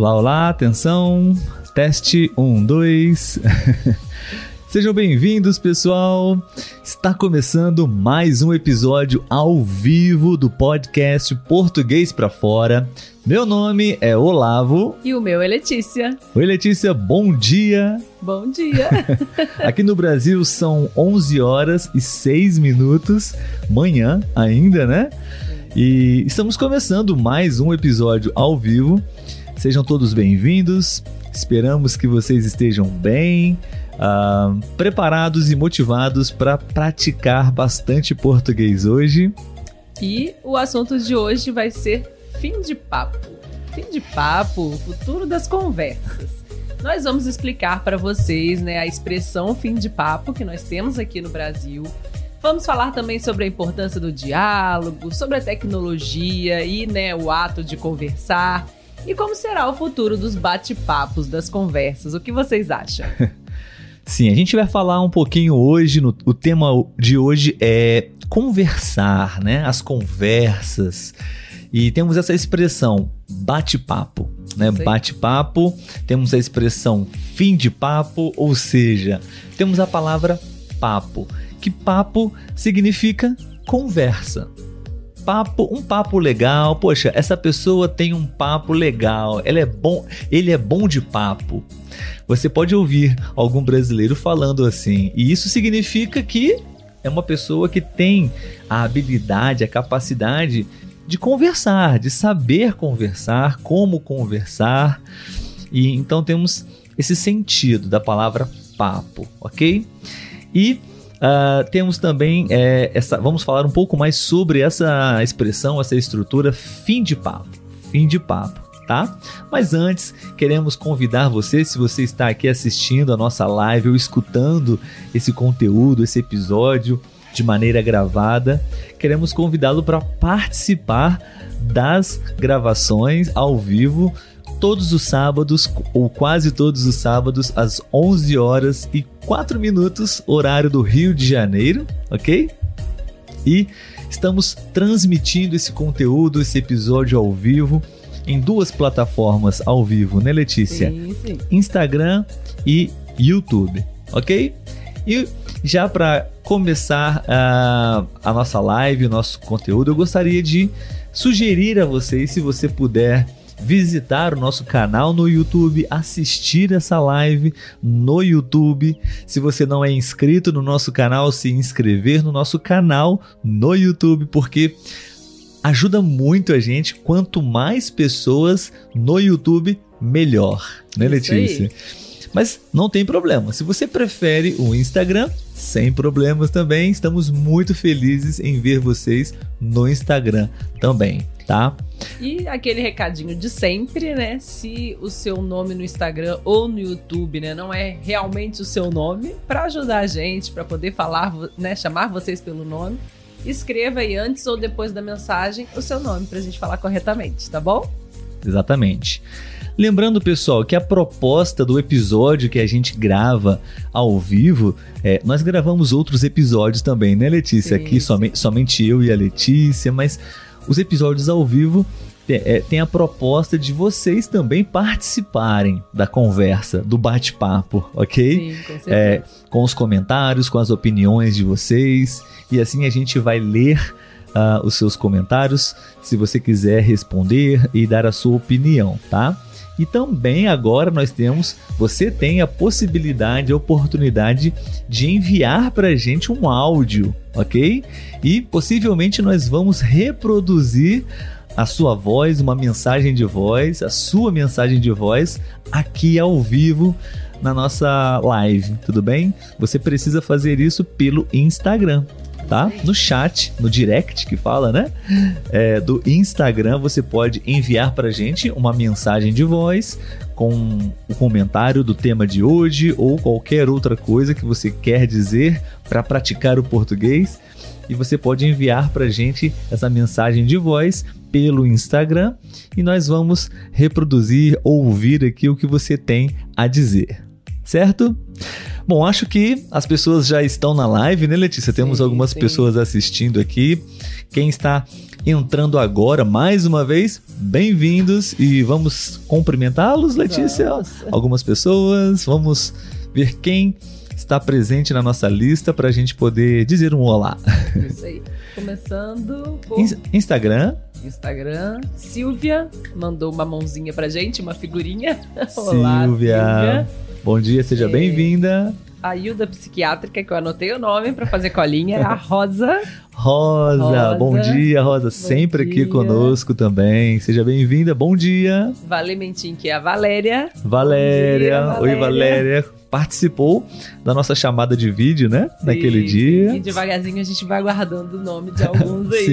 Olá, olá, atenção. Teste 1, 2. Sejam bem-vindos, pessoal. Está começando mais um episódio ao vivo do podcast Português para Fora. Meu nome é Olavo. E o meu é Letícia. Oi, Letícia, bom dia. Bom dia. Aqui no Brasil são 11 horas e 6 minutos, manhã ainda, né? E estamos começando mais um episódio ao vivo. Sejam todos bem-vindos. Esperamos que vocês estejam bem, uh, preparados e motivados para praticar bastante português hoje. E o assunto de hoje vai ser fim de papo. Fim de papo, futuro das conversas. Nós vamos explicar para vocês né, a expressão fim de papo que nós temos aqui no Brasil. Vamos falar também sobre a importância do diálogo, sobre a tecnologia e né, o ato de conversar. E como será o futuro dos bate-papos, das conversas? O que vocês acham? Sim, a gente vai falar um pouquinho hoje, no, o tema de hoje é conversar, né? As conversas. E temos essa expressão bate-papo, né? Bate-papo, temos a expressão fim de papo, ou seja, temos a palavra papo, que papo significa conversa. Papo, um papo legal. Poxa, essa pessoa tem um papo legal. Ela é bom, ele é bom de papo. Você pode ouvir algum brasileiro falando assim, e isso significa que é uma pessoa que tem a habilidade, a capacidade de conversar, de saber conversar, como conversar. E então temos esse sentido da palavra papo, ok? E uh, temos também é, essa. Vamos falar um pouco mais sobre essa expressão, essa estrutura fim de papo. Fim de papo tá? Mas antes, queremos convidar você, se você está aqui assistindo a nossa live ou escutando esse conteúdo, esse episódio de maneira gravada, queremos convidá-lo para participar das gravações ao vivo todos os sábados, ou quase todos os sábados, às 11 horas e 4 minutos, horário do Rio de Janeiro, ok? E estamos transmitindo esse conteúdo, esse episódio ao vivo em duas plataformas ao vivo, né, Letícia? Sim, sim. Instagram e YouTube, ok? E já para começar uh, a nossa live, o nosso conteúdo, eu gostaria de sugerir a vocês, se você puder visitar o nosso canal no YouTube, assistir essa live no YouTube. Se você não é inscrito no nosso canal, se inscrever no nosso canal no YouTube, porque ajuda muito a gente. Quanto mais pessoas no YouTube, melhor, né, Letícia? Mas não tem problema. Se você prefere o Instagram, sem problemas também. Estamos muito felizes em ver vocês no Instagram também, tá? E aquele recadinho de sempre, né? Se o seu nome no Instagram ou no YouTube, né, não é realmente o seu nome, para ajudar a gente, para poder falar, né, chamar vocês pelo nome, escreva aí antes ou depois da mensagem o seu nome pra gente falar corretamente, tá bom? Exatamente. Lembrando, pessoal, que a proposta do episódio que a gente grava ao vivo, é, nós gravamos outros episódios também, né, Letícia? Sim, Aqui sim. somente, somente eu e a Letícia, mas os episódios ao vivo é, tem a proposta de vocês também participarem da conversa, do bate-papo, ok? Sim, com. É, com os comentários, com as opiniões de vocês. E assim a gente vai ler ah, os seus comentários, se você quiser responder e dar a sua opinião, tá? E também agora nós temos, você tem a possibilidade, a oportunidade de enviar para a gente um áudio, ok? E possivelmente nós vamos reproduzir a sua voz, uma mensagem de voz, a sua mensagem de voz aqui ao vivo na nossa live, tudo bem? Você precisa fazer isso pelo Instagram, tá? No chat, no direct que fala, né? É, do Instagram você pode enviar pra gente uma mensagem de voz com o comentário do tema de hoje ou qualquer outra coisa que você quer dizer para praticar o português. E você pode enviar pra gente essa mensagem de voz pelo Instagram e nós vamos reproduzir, ouvir aqui o que você tem a dizer. Certo? Bom, acho que as pessoas já estão na live, né, Letícia? Temos Sim, algumas sim. pessoas assistindo aqui. Quem está entrando agora, mais uma vez, bem-vindos e vamos cumprimentá-los, Letícia. Nossa. Algumas pessoas, vamos ver quem está presente na nossa lista para a gente poder dizer um olá. Isso aí. Começando por In- Instagram, Instagram. Silvia mandou uma mãozinha pra gente, uma figurinha. Olá, Silvia. Bom dia, seja É. bem-vinda. A Hilda Psiquiátrica, que eu anotei o nome pra fazer colinha, é a Rosa. Rosa, Rosa. bom dia, Rosa, sempre aqui dia. conosco também. Seja bem-vinda, bom dia. Valementim, que é a Valéria. Valéria. Bom dia, Oi, Valéria. Valéria. Participou da nossa chamada de vídeo, né? Sim, Naquele sim. dia. E devagarzinho a gente vai guardando o nome de alguns aí.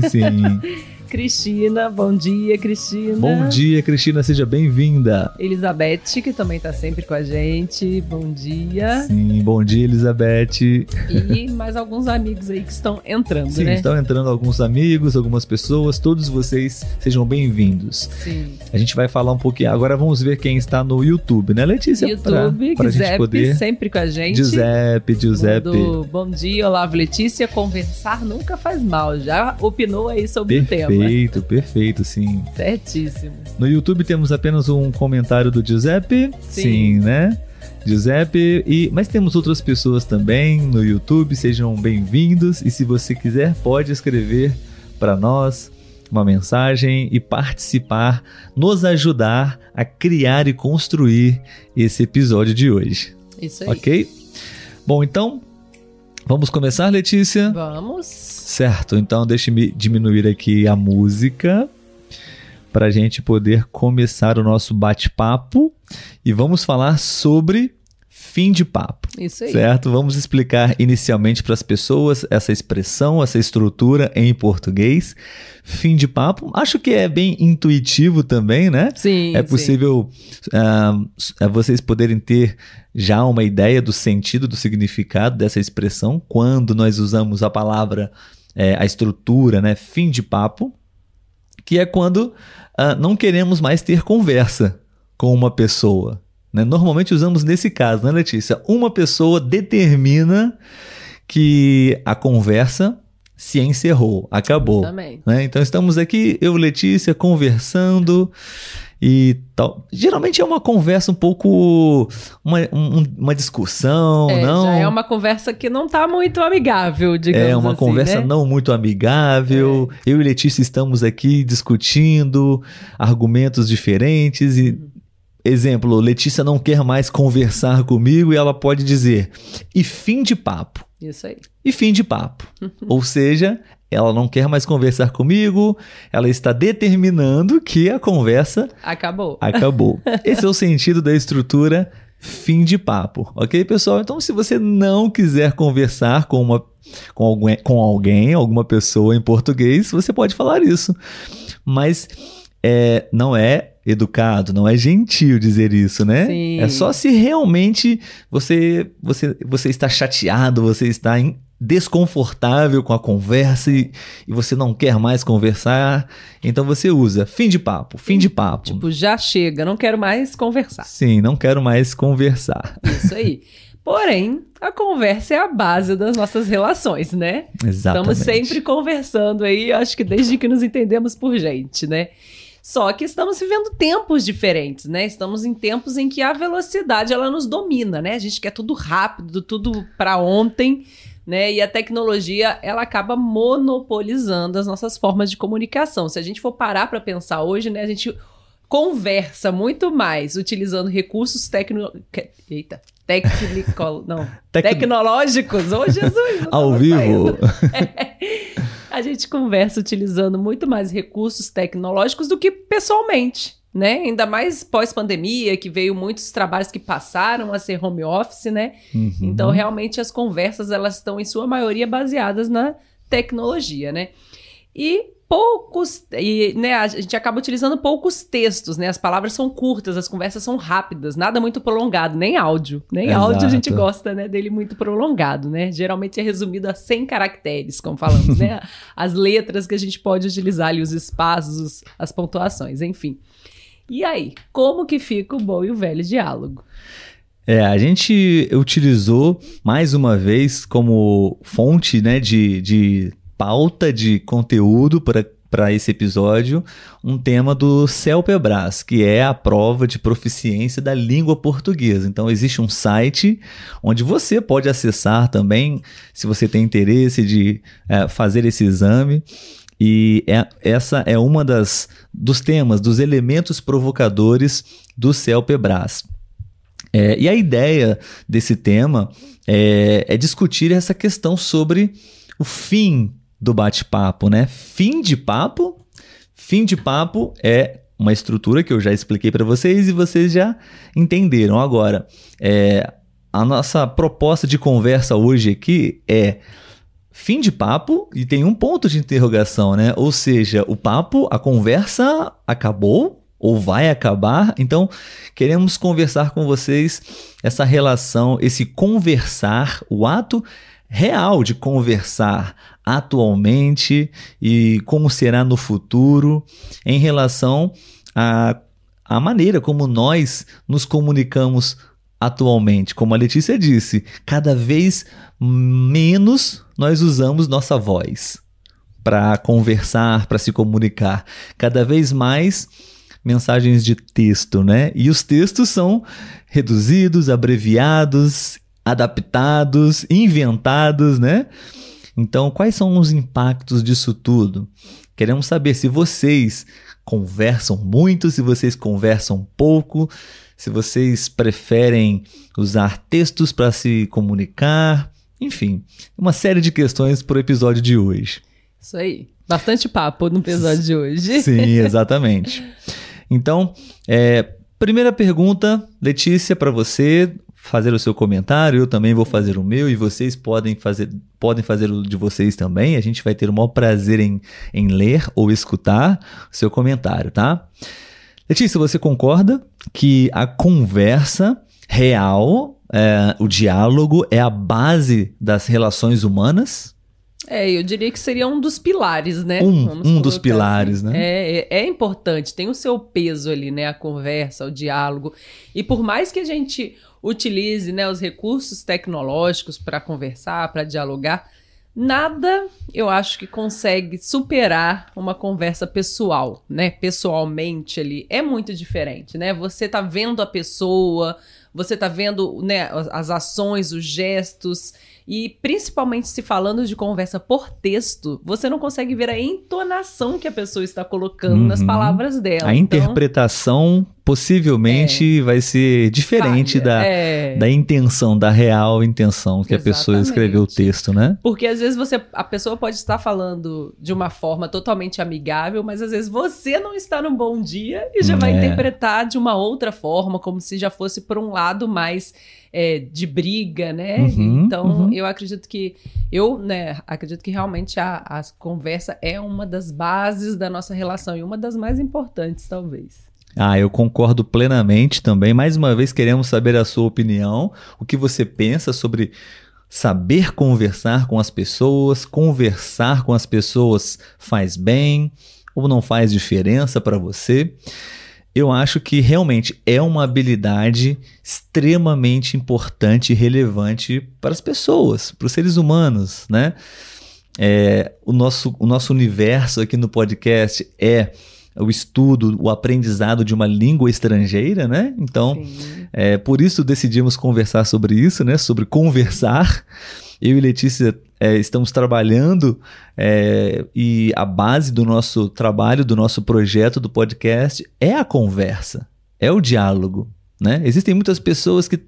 Sim, sim. Cristina, bom dia, Cristina. bom dia, Cristina, seja bem-vinda. Elizabeth, que também tá sempre com a gente. Bom dia. Sim, bom dia, Elizabeth. E mais alguns amigos aí que estão entrando, Sim, né? estão entrando alguns amigos, algumas pessoas, todos vocês sejam bem-vindos. Sim. A gente vai falar um pouquinho. Agora vamos ver quem está no YouTube, né, Letícia? YouTube, Para a gente Giuseppe, poder. sempre com a gente. Giuseppe, Giuseppe. Mandou, Bom dia, Olavo Letícia. Conversar nunca faz mal. Já opinou aí sobre o tema. Perfeito, perfeito, sim. Certíssimo. No YouTube temos apenas um comentário do Giuseppe. Sim. né? Giuseppe, e, mas temos outras pessoas também no YouTube, sejam bem-vindos. E se você quiser, pode escrever para nós uma mensagem e participar, nos ajudar a criar e construir esse episódio de hoje. Isso aí. Ok? Bom, então, vamos começar, Letícia? Vamos. Certo, então deixe-me diminuir aqui a música para a gente poder começar o nosso bate-papo e vamos falar sobre fim de papo. Isso aí. Certo? Vamos explicar inicialmente para as pessoas essa expressão, essa estrutura em português. Fim de papo. Acho que é bem intuitivo também, né? Sim. É sim. possível ah, s- vocês poderem ter já uma ideia do sentido, do significado dessa expressão quando nós usamos a palavra, eh, a estrutura, né, fim de papo, que é quando ah, não queremos mais ter conversa com uma pessoa. né? Normalmente usamos nesse caso, né, Letícia? Uma pessoa determina que a conversa se encerrou, acabou. Né? Então estamos aqui, eu Letícia, conversando e tal. Geralmente é uma conversa um pouco. uma, um- uma discussão, É, não? Já é uma conversa que não tá muito amigável, digamos É uma assim, conversa né? É. não muito amigável. Eu e Letícia estamos aqui discutindo argumentos diferentes e. Exemplo, Letícia não quer mais conversar comigo e ela pode dizer, e fim de papo Isso aí. e fim de papo. Ou seja, ela não quer mais conversar comigo, ela está determinando que a conversa Acabou. acabou. Esse é o sentido da estrutura fim de papo, ok, pessoal? Então, se você não quiser conversar com uma com alguém, com alguém alguma pessoa em português, você pode falar isso. Mas é, não é educado, não é gentil dizer isso, né? Sim. É só se realmente você, você, você está chateado, você está em- desconfortável com a conversa e, e você não quer mais conversar, então você usa fim de papo, fim de papo. Tipo, já chega, não quero mais conversar. Sim, não quero mais conversar. Isso aí. Porém, a conversa é a base das nossas relações, né? Exatamente. Estamos sempre conversando aí, acho que desde que nos entendemos por gente, né? Só que estamos vivendo tempos diferentes, né? Estamos em tempos em que a velocidade ela nos domina, né? A gente quer tudo rápido, tudo para ontem, né? E a tecnologia ela acaba monopolizando as nossas formas de comunicação. Se a gente for parar para pensar hoje, né? A gente conversa muito mais utilizando recursos tecno... Eita, técnico... não, Tec- tecnológicos. Ô, Jesus! não Ao vivo. saindo. A gente conversa utilizando muito mais recursos tecnológicos do que pessoalmente, né? Ainda mais pós-pandemia, que veio muitos trabalhos que passaram a ser home office, né? Uhum. Então, realmente, as conversas, elas estão, em sua maioria, baseadas na tecnologia, né? E poucos, e, né, a gente acaba utilizando poucos textos, né? As palavras são curtas, as conversas são rápidas, nada muito prolongado, nem áudio. Nem Exato. áudio a gente gosta, né, dele muito prolongado, né? Geralmente é resumido a 100 caracteres, como falamos, né? As letras que a gente pode utilizar ali, os espaços, as pontuações, enfim. E aí, como que fica o bom e o velho diálogo? É, a gente utilizou mais uma vez como fonte né, de, de pauta de conteúdo para para esse episódio um tema do CELPEBRAS, que é a prova de proficiência da língua portuguesa. Então, existe um site onde você pode acessar também, se você tem interesse de é, fazer esse exame. E é, essa é uma das dos temas, dos elementos provocadores do CELPEBRAS. É, e a ideia desse tema é, é discutir essa questão sobre o fim do bate-papo, né? Fim de papo. Fim de papo é uma estrutura que eu já expliquei para vocês e vocês já entenderam. Agora, é, a nossa proposta de conversa hoje aqui é fim de papo e tem um ponto de interrogação, né? Ou seja, o papo, a conversa acabou ou vai acabar. Então, queremos conversar com vocês essa relação, esse conversar, o ato real de conversar atualmente e como será no futuro em relação à, à maneira como nós nos comunicamos atualmente. Como a Letícia disse, cada vez menos nós usamos nossa voz para conversar, para se comunicar. Cada vez mais mensagens de texto, né? E os textos são reduzidos, abreviados, adaptados, inventados, né? Então, quais são os impactos disso tudo? Queremos saber se vocês conversam muito, se vocês conversam pouco, se vocês preferem usar textos para se comunicar, enfim, uma série de questões para o episódio de hoje. Isso aí. Bastante papo no episódio de hoje. Sim, exatamente. Então, é, primeira pergunta, Letícia, para você fazer o seu comentário, eu também vou fazer o meu e vocês podem fazer, podem fazer o de vocês também. A gente vai ter o maior prazer em, em ler ou escutar o seu comentário, tá? Letícia, você concorda que a conversa real, é, o diálogo, é a base das relações humanas? É, eu diria que seria um dos pilares, né? Um, um dos pilares, assim. né? É, é, é, importante, tem o seu peso ali, né? A conversa, o diálogo. E por mais que a gente utilize né, os recursos tecnológicos para conversar, para dialogar, nada eu acho que consegue superar uma conversa pessoal, né? Pessoalmente ali. É muito diferente, né? Você tá vendo a pessoa, você tá vendo né, as ações, os gestos. E principalmente se falando de conversa por texto, você não consegue ver a entonação que a pessoa está colocando uhum. nas palavras dela. A então, interpretação possivelmente é, vai ser diferente da, é, da intenção, da real intenção que exatamente. a pessoa escreveu o texto, né? Porque às vezes você, a pessoa pode estar falando de uma forma totalmente amigável, mas às vezes você não está num bom dia e já vai é. interpretar de uma outra forma, como se já fosse por um lado mais é, de briga, né? Uhum, então, uhum. eu acredito que eu, né, acredito que realmente a, a conversa é uma das bases da nossa relação e uma das mais importantes, talvez. Ah, eu concordo plenamente também. Mais uma vez, queremos saber a sua opinião, o que você pensa sobre saber conversar com as pessoas, conversar com as pessoas faz bem ou não faz diferença para você eu acho que realmente é uma habilidade extremamente importante e relevante para as pessoas, para os seres humanos, né? É, o, nosso, o nosso universo aqui no podcast é o estudo, o aprendizado de uma língua estrangeira, né? Então, é, por isso decidimos conversar sobre isso, né? Sobre conversar. Eu e Letícia é, estamos trabalhando é, e a base do nosso trabalho, do nosso projeto, do podcast é a conversa, é o diálogo. Né? Existem muitas pessoas que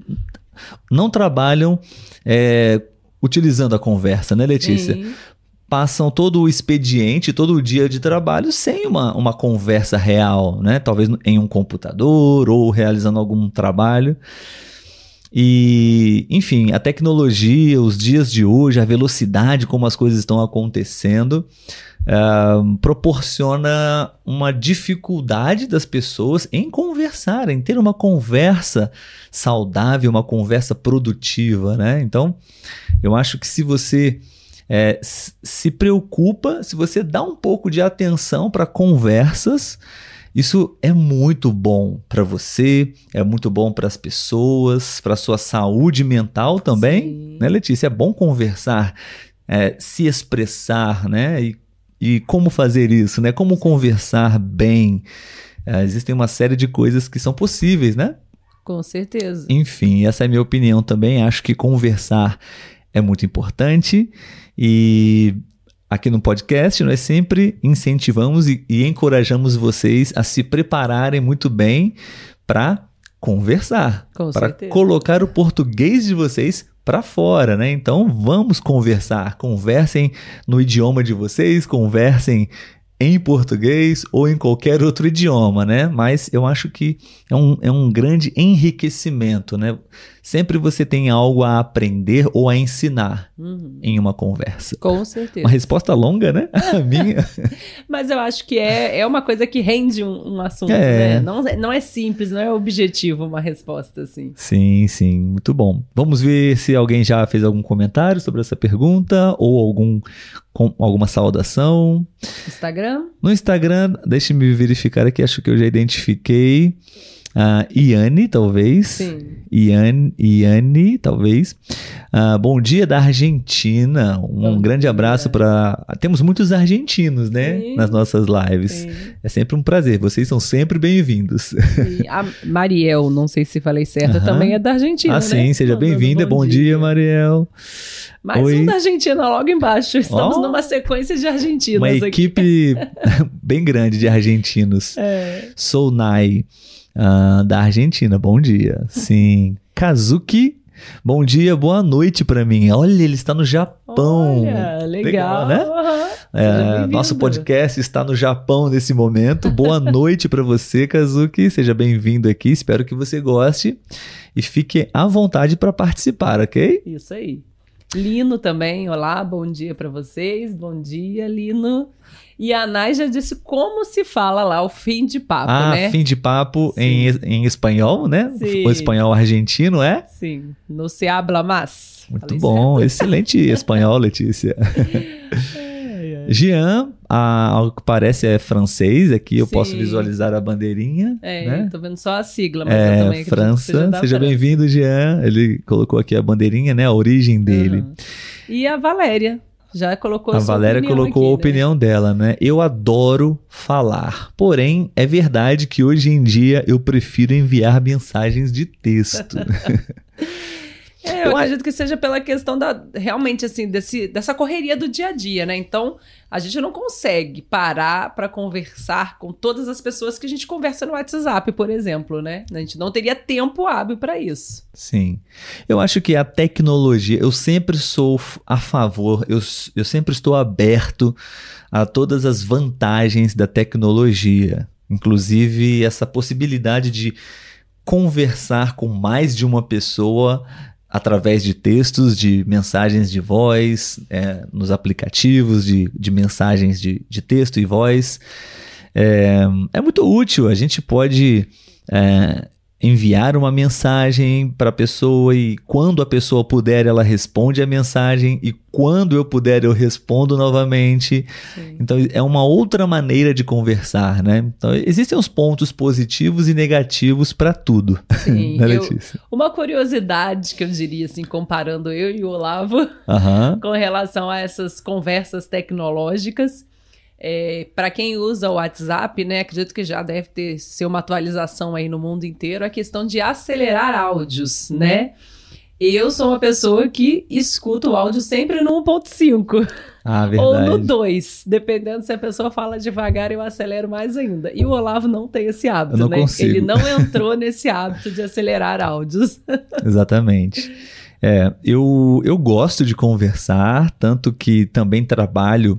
não trabalham é, utilizando a conversa, né, Letícia? Sim. Passam todo o expediente, todo o dia de trabalho sem uma, uma conversa real, né? Talvez em um computador ou realizando algum trabalho. E, enfim, a tecnologia, os dias de hoje, a velocidade como as coisas estão acontecendo, uh, proporciona uma dificuldade das pessoas em conversar, em ter uma conversa saudável, uma conversa produtiva, né? Então, eu acho que se você é, se preocupa, se você dá um pouco de atenção para conversas, isso é muito bom para você, é muito bom para as pessoas, para sua saúde mental também, Sim. né, Letícia? É bom conversar, é, se expressar, né? E, e como fazer isso, né? Como conversar bem. É, existem uma série de coisas que são possíveis, né? Com certeza. Enfim, essa é a minha opinião também. Acho que conversar é muito importante e aqui no podcast nós sempre incentivamos e, e encorajamos vocês a se prepararem muito bem para conversar, para colocar o português de vocês para fora, né? Então vamos conversar, conversem no idioma de vocês, conversem em português ou em qualquer outro idioma, né? Mas eu acho que é um, é um grande enriquecimento, né? Sempre você tem algo a aprender ou a ensinar uhum. em uma conversa. Com certeza. Uma resposta longa, né? A minha. Mas eu acho que é, é uma coisa que rende um, um assunto, é. né? Não, não é simples, não é objetivo uma resposta assim. Sim, sim, muito bom. Vamos ver se alguém já fez algum comentário sobre essa pergunta ou algum com alguma saudação. Instagram? No Instagram, deixe-me verificar aqui, acho que eu já identifiquei. Uh, Iane, talvez. Sim. Iane, Iane talvez. Uh, bom dia da Argentina. Um bom grande dia. abraço para. Temos muitos argentinos, né? Sim. Nas nossas lives. Sim. É sempre um prazer. Vocês são sempre bem-vindos. A Mariel, não sei se falei certo, uh -huh. também é da Argentina. Ah, né? sim, seja bem-vinda. Bom, bom dia, dia, Mariel. Mais Oi. um da Argentina logo embaixo. Estamos oh, numa sequência de argentinos uma aqui. Uma equipe bem grande de argentinos. É. Sou Nai. Uh, da Argentina, bom dia. Sim. Kazuki, bom dia, boa noite para mim. Olha, ele está no Japão. Olha, legal, legal né? Uhum. É, nosso podcast está no Japão nesse momento. Boa noite para você, Kazuki. Seja bem-vindo aqui. Espero que você goste e fique à vontade para participar, ok? Isso aí. Lino também, olá, bom dia para vocês. Bom dia, Lino. E a Nai já disse como se fala lá o fim de papo, ah, né? fim de papo em, em espanhol, né? Sim. O espanhol argentino, é? Sim. No se habla más. Muito bom. Certo? Excelente espanhol, Letícia. Jean, a, ao que parece é francês, aqui eu Sim. posso visualizar a bandeirinha. É, né? tô vendo só a sigla, mas é, eu também França. seja, seja bem-vindo, Jean. Ele colocou aqui a bandeirinha, né? A origem dele. Uhum. E a Valéria. Já colocou a Valéria colocou aqui, a opinião né? dela, né? Eu adoro falar. Porém, é verdade que hoje em dia eu prefiro enviar mensagens de texto. É, eu, eu acredito que seja pela questão da realmente assim desse, dessa correria do dia a dia, né? Então a gente não consegue parar para conversar com todas as pessoas que a gente conversa no WhatsApp, por exemplo, né? A gente não teria tempo hábil para isso. Sim, eu acho que a tecnologia, eu sempre sou a favor, eu, eu sempre estou aberto a todas as vantagens da tecnologia, inclusive essa possibilidade de conversar com mais de uma pessoa através de textos, de mensagens de voz, é, nos aplicativos de, de mensagens de, de texto e voz. É, é muito útil, a gente pode é, enviar uma mensagem para a pessoa e quando a pessoa puder, ela responde a mensagem e quando eu puder, eu respondo novamente. Sim. Então é uma outra maneira de conversar, né? Então existem os pontos positivos e negativos para tudo. Sim, né, eu, uma curiosidade que eu diria assim, comparando eu e o Olavo uhum. com relação a essas conversas tecnológicas é, para quem usa o WhatsApp, né, acredito que já deve ter ser uma atualização aí no mundo inteiro, a questão de acelerar áudios, né? Eu sou uma pessoa que escuta o áudio sempre no 1.5. Ah. Ou no 2. Dependendo se a pessoa fala devagar, eu acelero mais ainda. E o Olavo não tem esse hábito, eu não né? Consigo. Ele não entrou nesse hábito de acelerar áudios. Exatamente. É, eu, eu gosto de conversar, tanto que também trabalho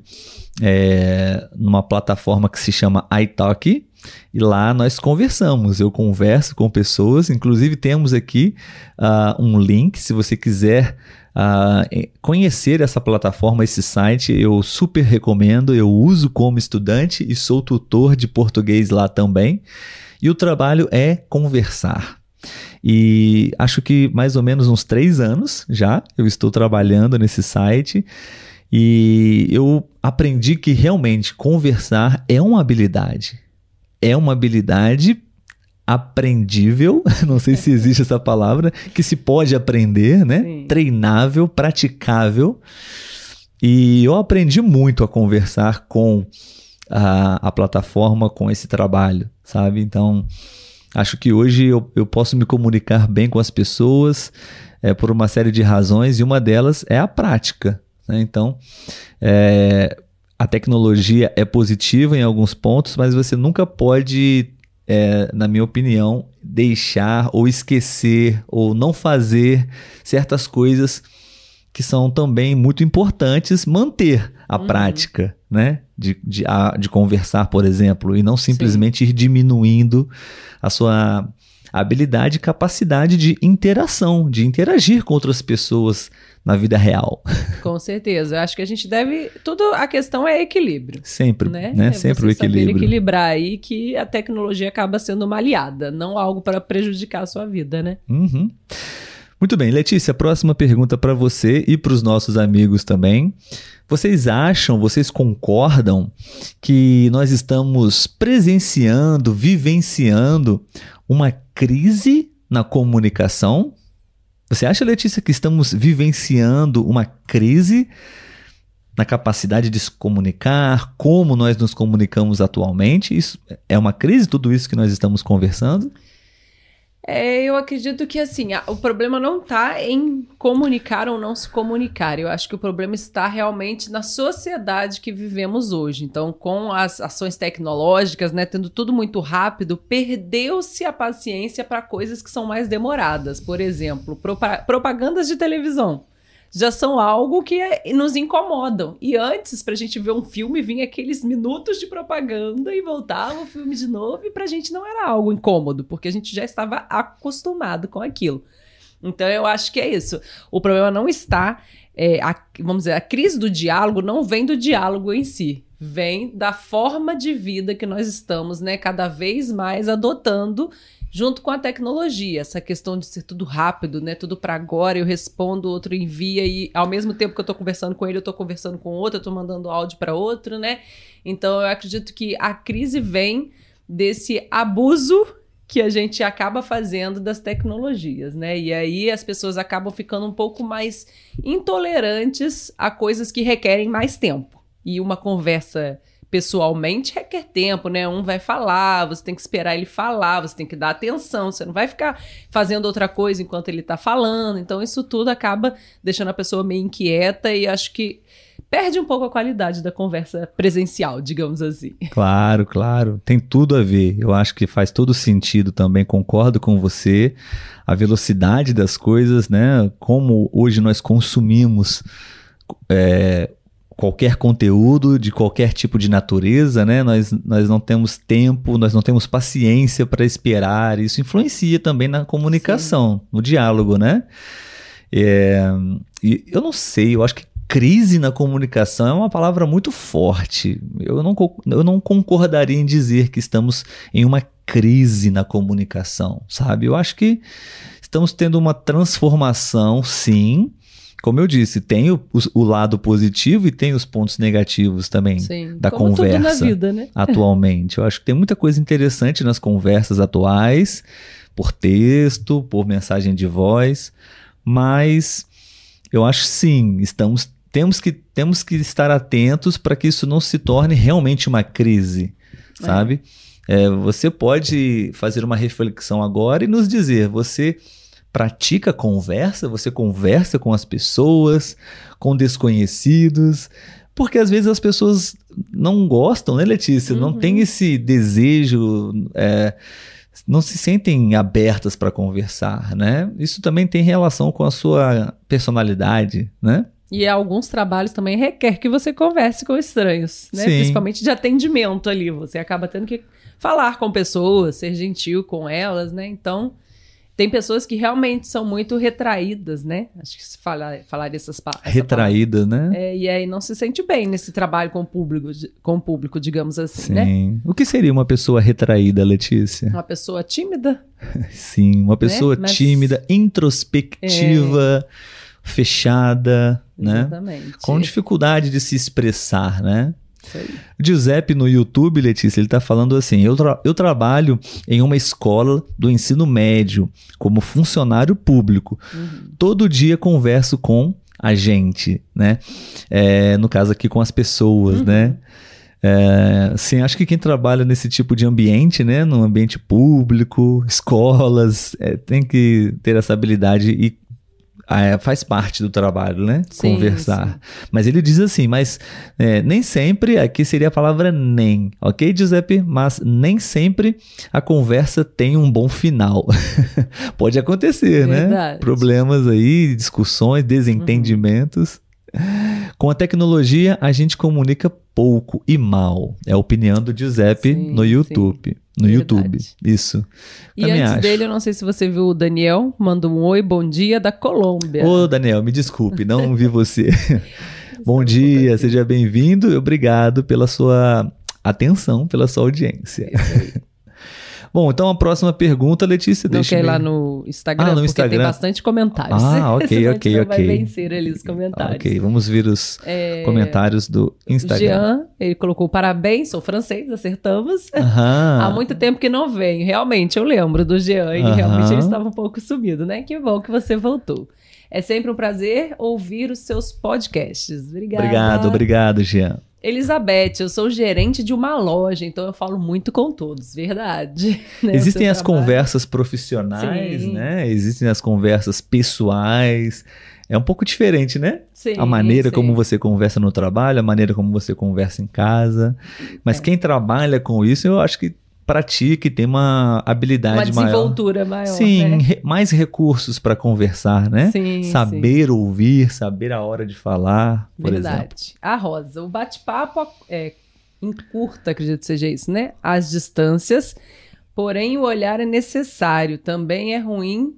é, numa plataforma que se chama iTalk. E lá nós conversamos, eu converso com pessoas, inclusive temos aqui uh, um link, se você quiser uh, conhecer essa plataforma, esse site, eu super recomendo, eu uso como estudante e sou tutor de português lá também. E o trabalho é conversar. E acho que mais ou menos uns três anos já eu estou trabalhando nesse site. E eu aprendi que realmente conversar é uma habilidade. É uma habilidade aprendível, não sei se existe essa palavra, que se pode aprender, né? Sim. Treinável, praticável. E eu aprendi muito a conversar com a, a plataforma, com esse trabalho, sabe? Então, acho que hoje eu, eu posso me comunicar bem com as pessoas é, por uma série de razões, e uma delas é a prática. Né? Então, é, a tecnologia é positiva em alguns pontos, mas você nunca pode, é, na minha opinião, deixar ou esquecer ou não fazer certas coisas que são também muito importantes manter a uhum. prática, né? De, de, a, de conversar, por exemplo, e não simplesmente Sim. ir diminuindo a sua habilidade e capacidade de interação, de interagir com outras pessoas na vida real. Com certeza. Eu acho que a gente deve. Tudo a questão é equilíbrio. Sempre, né? né? É Sempre o equilíbrio. Saber equilibrar aí que a tecnologia acaba sendo uma aliada, não algo para prejudicar a sua vida, né? Uhum. Muito bem, Letícia, próxima pergunta para você e para os nossos amigos também. Vocês acham, vocês concordam que nós estamos presenciando, vivenciando uma crise na comunicação? Você acha, Letícia, que estamos vivenciando uma crise na capacidade de se comunicar, como nós nos comunicamos atualmente? Isso é uma crise, tudo isso que nós estamos conversando? É, eu acredito que assim, o problema não está em comunicar ou não se comunicar. Eu acho que o problema está realmente na sociedade que vivemos hoje. Então, com as ações tecnológicas, né, tendo tudo muito rápido, perdeu-se a paciência para coisas que são mais demoradas. Por exemplo, propagandas de televisão já são algo que é, nos incomodam. E antes, pra gente ver um filme, vinha aqueles minutos de propaganda e voltava o filme de novo, e pra gente não era algo incômodo, porque a gente já estava acostumado com aquilo. Então eu acho que é isso. O problema não está. É, a, vamos dizer, a crise do diálogo não vem do diálogo em si, vem da forma de vida que nós estamos, né, cada vez mais adotando junto com a tecnologia, essa questão de ser tudo rápido, né? Tudo para agora, eu respondo, outro envia e ao mesmo tempo que eu tô conversando com ele, eu tô conversando com outro, eu tô mandando áudio para outro, né? Então eu acredito que a crise vem desse abuso que a gente acaba fazendo das tecnologias, né? E aí as pessoas acabam ficando um pouco mais intolerantes a coisas que requerem mais tempo. E uma conversa pessoalmente requer tempo, né? Um vai falar, você tem que esperar ele falar, você tem que dar atenção, você não vai ficar fazendo outra coisa enquanto ele tá falando. Então, isso tudo acaba deixando a pessoa meio inquieta e acho que perde um pouco a qualidade da conversa presencial, digamos assim. Claro, claro. Tem tudo a ver. Eu acho que faz todo sentido também, concordo com você. A velocidade das coisas, né? Como hoje nós consumimos. É, qualquer conteúdo de qualquer tipo de natureza, né? Nós, nós não temos tempo, nós não temos paciência para esperar. Isso influencia também na comunicação, Sim. no diálogo, né? É, e eu não sei, eu acho que crise na comunicação é uma palavra muito forte. Eu não, eu não concordaria em dizer que estamos em uma crise na comunicação, sabe? Eu acho que estamos tendo uma transformação, sim, como eu disse, tem o, o, lado positivo e tem os pontos negativos também Sim, da conversa vida, né? atualmente. Eu acho que tem muita coisa interessante nas conversas atuais, por texto, por mensagem de voz, mas eu acho sim, estamos temos que temos que estar atentos para que isso não se torne realmente uma crise, é. sabe? É, você pode fazer uma reflexão agora e nos dizer, você pratica conversa, você conversa com as pessoas, com desconhecidos, porque às vezes as pessoas não gostam, né, Letícia? Uhum. Não tem esse desejo, é, não se sentem abertas para conversar, né? Isso também tem relação com a sua personalidade, né? E alguns trabalhos também requer que você converse com estranhos, né? Sim. Principalmente de atendimento ali. Você acaba tendo que falar com pessoas, ser gentil com elas, né? Então, tem pessoas que realmente são muito retraídas, né? Acho que se falar, falar essas palavras. Retraída, né? É, e aí não se sente bem nesse trabalho com o público, com o público digamos assim, né? Sim. né? O que seria uma pessoa retraída, Letícia? Uma pessoa tímida. Sim, uma pessoa né? Mas... tímida, introspectiva, é... fechada, né? Exatamente. né? Com dificuldade de se expressar, né? Giuseppe no YouTube, Letícia, ele está falando assim: eu, tra eu trabalho em uma escola do ensino médio como funcionário público. Uhum. Todo dia converso com a gente, né? É, no caso aqui com as pessoas, Uhum. né? É, sim, acho que quem trabalha nesse tipo de ambiente, né, no ambiente público, escolas, é, tem que ter essa habilidade e é, faz parte do trabalho, né? Sim, Conversar. Mas ele diz assim, mas é, nem sempre, aqui seria a palavra nem, ok, Giuseppe? Mas nem sempre a conversa tem um bom final. Pode acontecer, né? Verdade. Problemas aí, discussões, desentendimentos. Com a tecnologia, a gente comunica pouco e mal. É a opinião do Giuseppe Sim, no YouTube. No Verdade. YouTube. Isso. E Também antes acho. dele, eu não sei se você viu o Daniel, mandou um oi, bom dia da Colômbia. Ô, Daniel, me desculpe, não vi você. Bom Isso dia, seja bem-vindo e obrigado pela sua atenção, pela sua audiência. Isso aí. Bom, então a próxima pergunta, Letícia, Não deixa eu- lá no Instagram, Ah, no porque Instagram. tem bastante comentários. Ah, ok, ok, não vai ok. vencer ali os comentários. Ok, vamos ver os É, comentários do Instagram. Jean, ele colocou parabéns, sou francês, acertamos. Aham. Há muito tempo que não vem. Realmente, eu lembro do Jean. Ele Aham. realmente ele estava um pouco sumido, né? Que bom que você voltou. É sempre um prazer ouvir os seus podcasts. Obrigada. Obrigado, obrigado, Jean. Elizabeth, eu sou gerente de uma loja, então eu falo muito com todos, verdade. né? Existem as trabalho- conversas profissionais, Sim. né? Existem as conversas pessoais. É um pouco diferente, né? Sim, a maneira sim. como você conversa no trabalho, a maneira como você conversa em casa. Mas É. quem trabalha com isso, eu acho que pratica e tem uma Uma habilidade maior. desenvoltura maior. Sim, né? re- mais recursos para conversar, né? Sim, saber ouvir, saber a hora de falar, por exemplo. Verdade. A Rosa, o bate-papo é, encurta, acredito que seja isso, né? As distâncias, porém o olhar é necessário. Também é ruim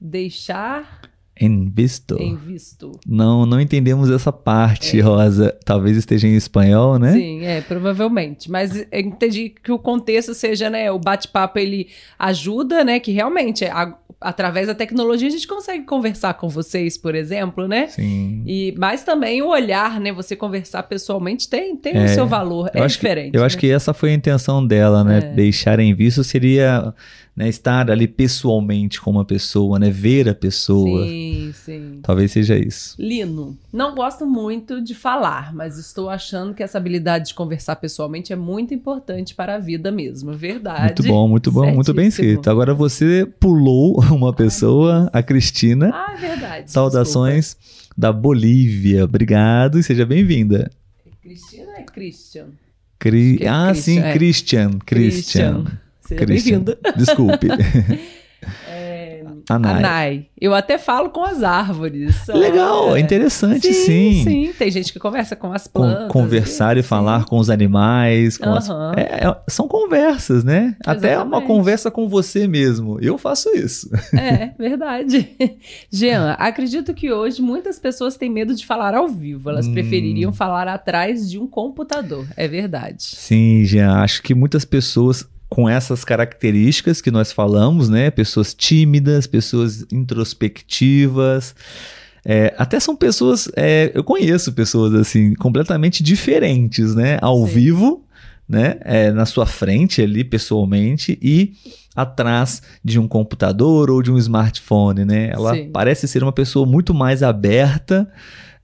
deixar Em visto. em visto. Não, não entendemos essa parte, É. Rosa. Talvez esteja em espanhol, né? Sim, é, provavelmente. Mas entendi que o contexto seja, né, o bate-papo ele ajuda, né, que realmente a- através da tecnologia a gente consegue conversar com vocês, por exemplo, né? Sim. E, mas também o olhar, né? Você conversar pessoalmente tem, tem o É, seu valor. Eu é acho que- diferente. Eu né? acho que essa foi a intenção dela, né? É. Deixar em visto seria né, estar ali pessoalmente com uma pessoa, né? Ver a pessoa. Sim, sim. Talvez seja isso. Lino, não gosto muito de falar, mas estou achando que essa habilidade de conversar pessoalmente é muito importante para a vida mesmo. Verdade. Muito bom, muito bom, muito bem Certíssimo. escrito. Agora você pulou uma pessoa, a Cristina. Ah, é verdade. Saudações da Bolívia. Obrigado e seja bem-vinda. desculpa. Cristina é Christian. Cri- é Ah, Christian, sim, é. Christian. Christian. Seja bem-vinda. Desculpe. É, Anai. Anai. Eu até falo com as árvores. Legal, Olha. interessante, sim, sim. sim. Tem gente que conversa com as plantas. conversar e sim. falar com os animais. Com as- Aham. É, é- são conversas, né? Até uma Exatamente. conversa com você mesmo. Eu faço isso. É, verdade. Jean, acredito que hoje muitas pessoas têm medo de falar ao vivo. Elas Hum. prefeririam falar atrás de um computador. É verdade. Sim, Jean, acho que muitas pessoas com essas características que nós falamos, né? Pessoas tímidas, pessoas introspectivas. é, até são pessoas. é, eu conheço pessoas assim, completamente diferentes, né? Ao Sim. vivo, né? é, na sua frente ali, pessoalmente, e atrás de um computador ou de um smartphone, né? Ela Sim. parece ser uma pessoa muito mais aberta.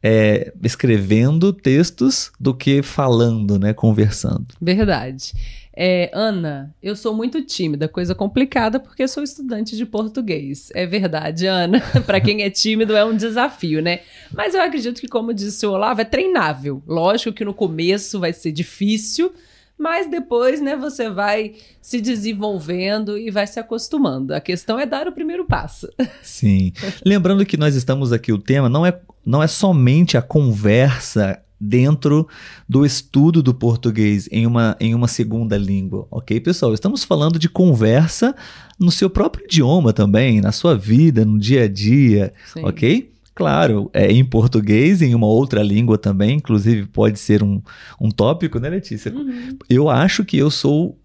é, escrevendo textos do que falando, né? Conversando. Verdade. É, Ana, eu sou muito tímida, coisa complicada porque sou estudante de português. É verdade, Ana. Para quem é tímido é um desafio, né? Mas eu acredito que, como disse o Olavo, é treinável. Lógico que no começo vai ser difícil, mas depois, né, você vai se desenvolvendo e vai se acostumando. A questão é dar o primeiro passo. Sim. Lembrando que nós estamos aqui, o tema não é, não é somente a conversa dentro do estudo do português em uma, em uma segunda língua, ok, pessoal? Estamos falando de conversa no seu próprio idioma também, na sua vida, no dia a dia, Sim. ok? Claro, é em português, em uma outra língua também, inclusive pode ser um, um tópico, né, Letícia? Uhum. eu acho que eu sou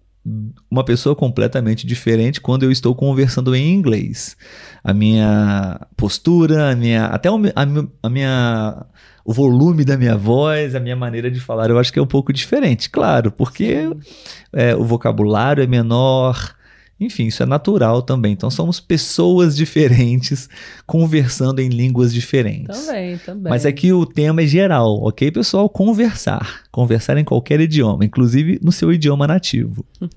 uma pessoa completamente diferente quando eu estou conversando em inglês. A minha postura, a minha, até a, a minha, o volume da minha voz, a minha maneira de falar, eu acho que é um pouco diferente, claro, porque é, o vocabulário é menor, enfim, isso é natural também. Então somos pessoas diferentes conversando em línguas diferentes. Também, também. Mas aqui o tema é geral, ok, pessoal? Conversar. Conversar em qualquer idioma, inclusive no seu idioma nativo.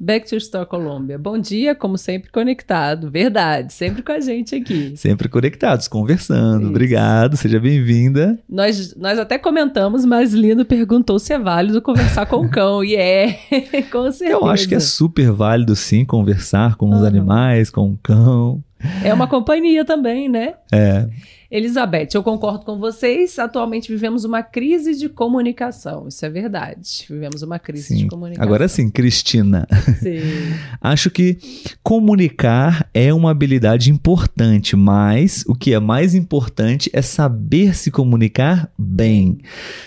Back to Store Colômbia. Bom dia, como sempre conectado. Verdade, sempre com a gente aqui. Sempre conectados, conversando. Isso. Obrigado, seja bem-vinda. Nós, nós até comentamos, mas Lino perguntou se é válido conversar com o cão. E é, com certeza. Eu acho que é super válido, sim, conversar com os Aham. animais, com o cão. É uma companhia também, né? É, Elizabeth, eu concordo com vocês. Atualmente vivemos uma crise de comunicação. Isso é verdade. Vivemos uma crise de sim. comunicação. Agora sim, Cristina. Sim. Acho que comunicar é uma habilidade importante, mas o que é mais importante é saber se comunicar bem.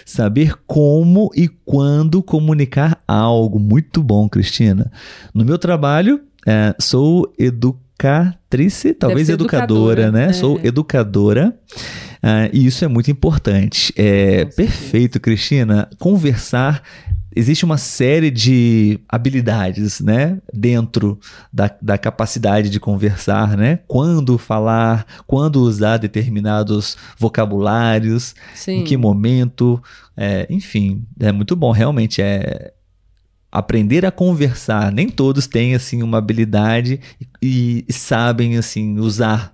Saber como e quando comunicar algo. Muito bom, Cristina. No meu trabalho, eh, sou educatrice, talvez educadora, educadora, né? é. Sou educadora. ah, e isso é muito importante. É perfeito, Cristina. Conversar existe uma série de habilidades, né, dentro da, da capacidade de conversar, né? Quando falar, quando usar determinados vocabulários, Sim. em que momento, é, enfim, é muito bom, realmente é aprender a conversar. Nem todos têm assim uma habilidade e, e sabem assim usar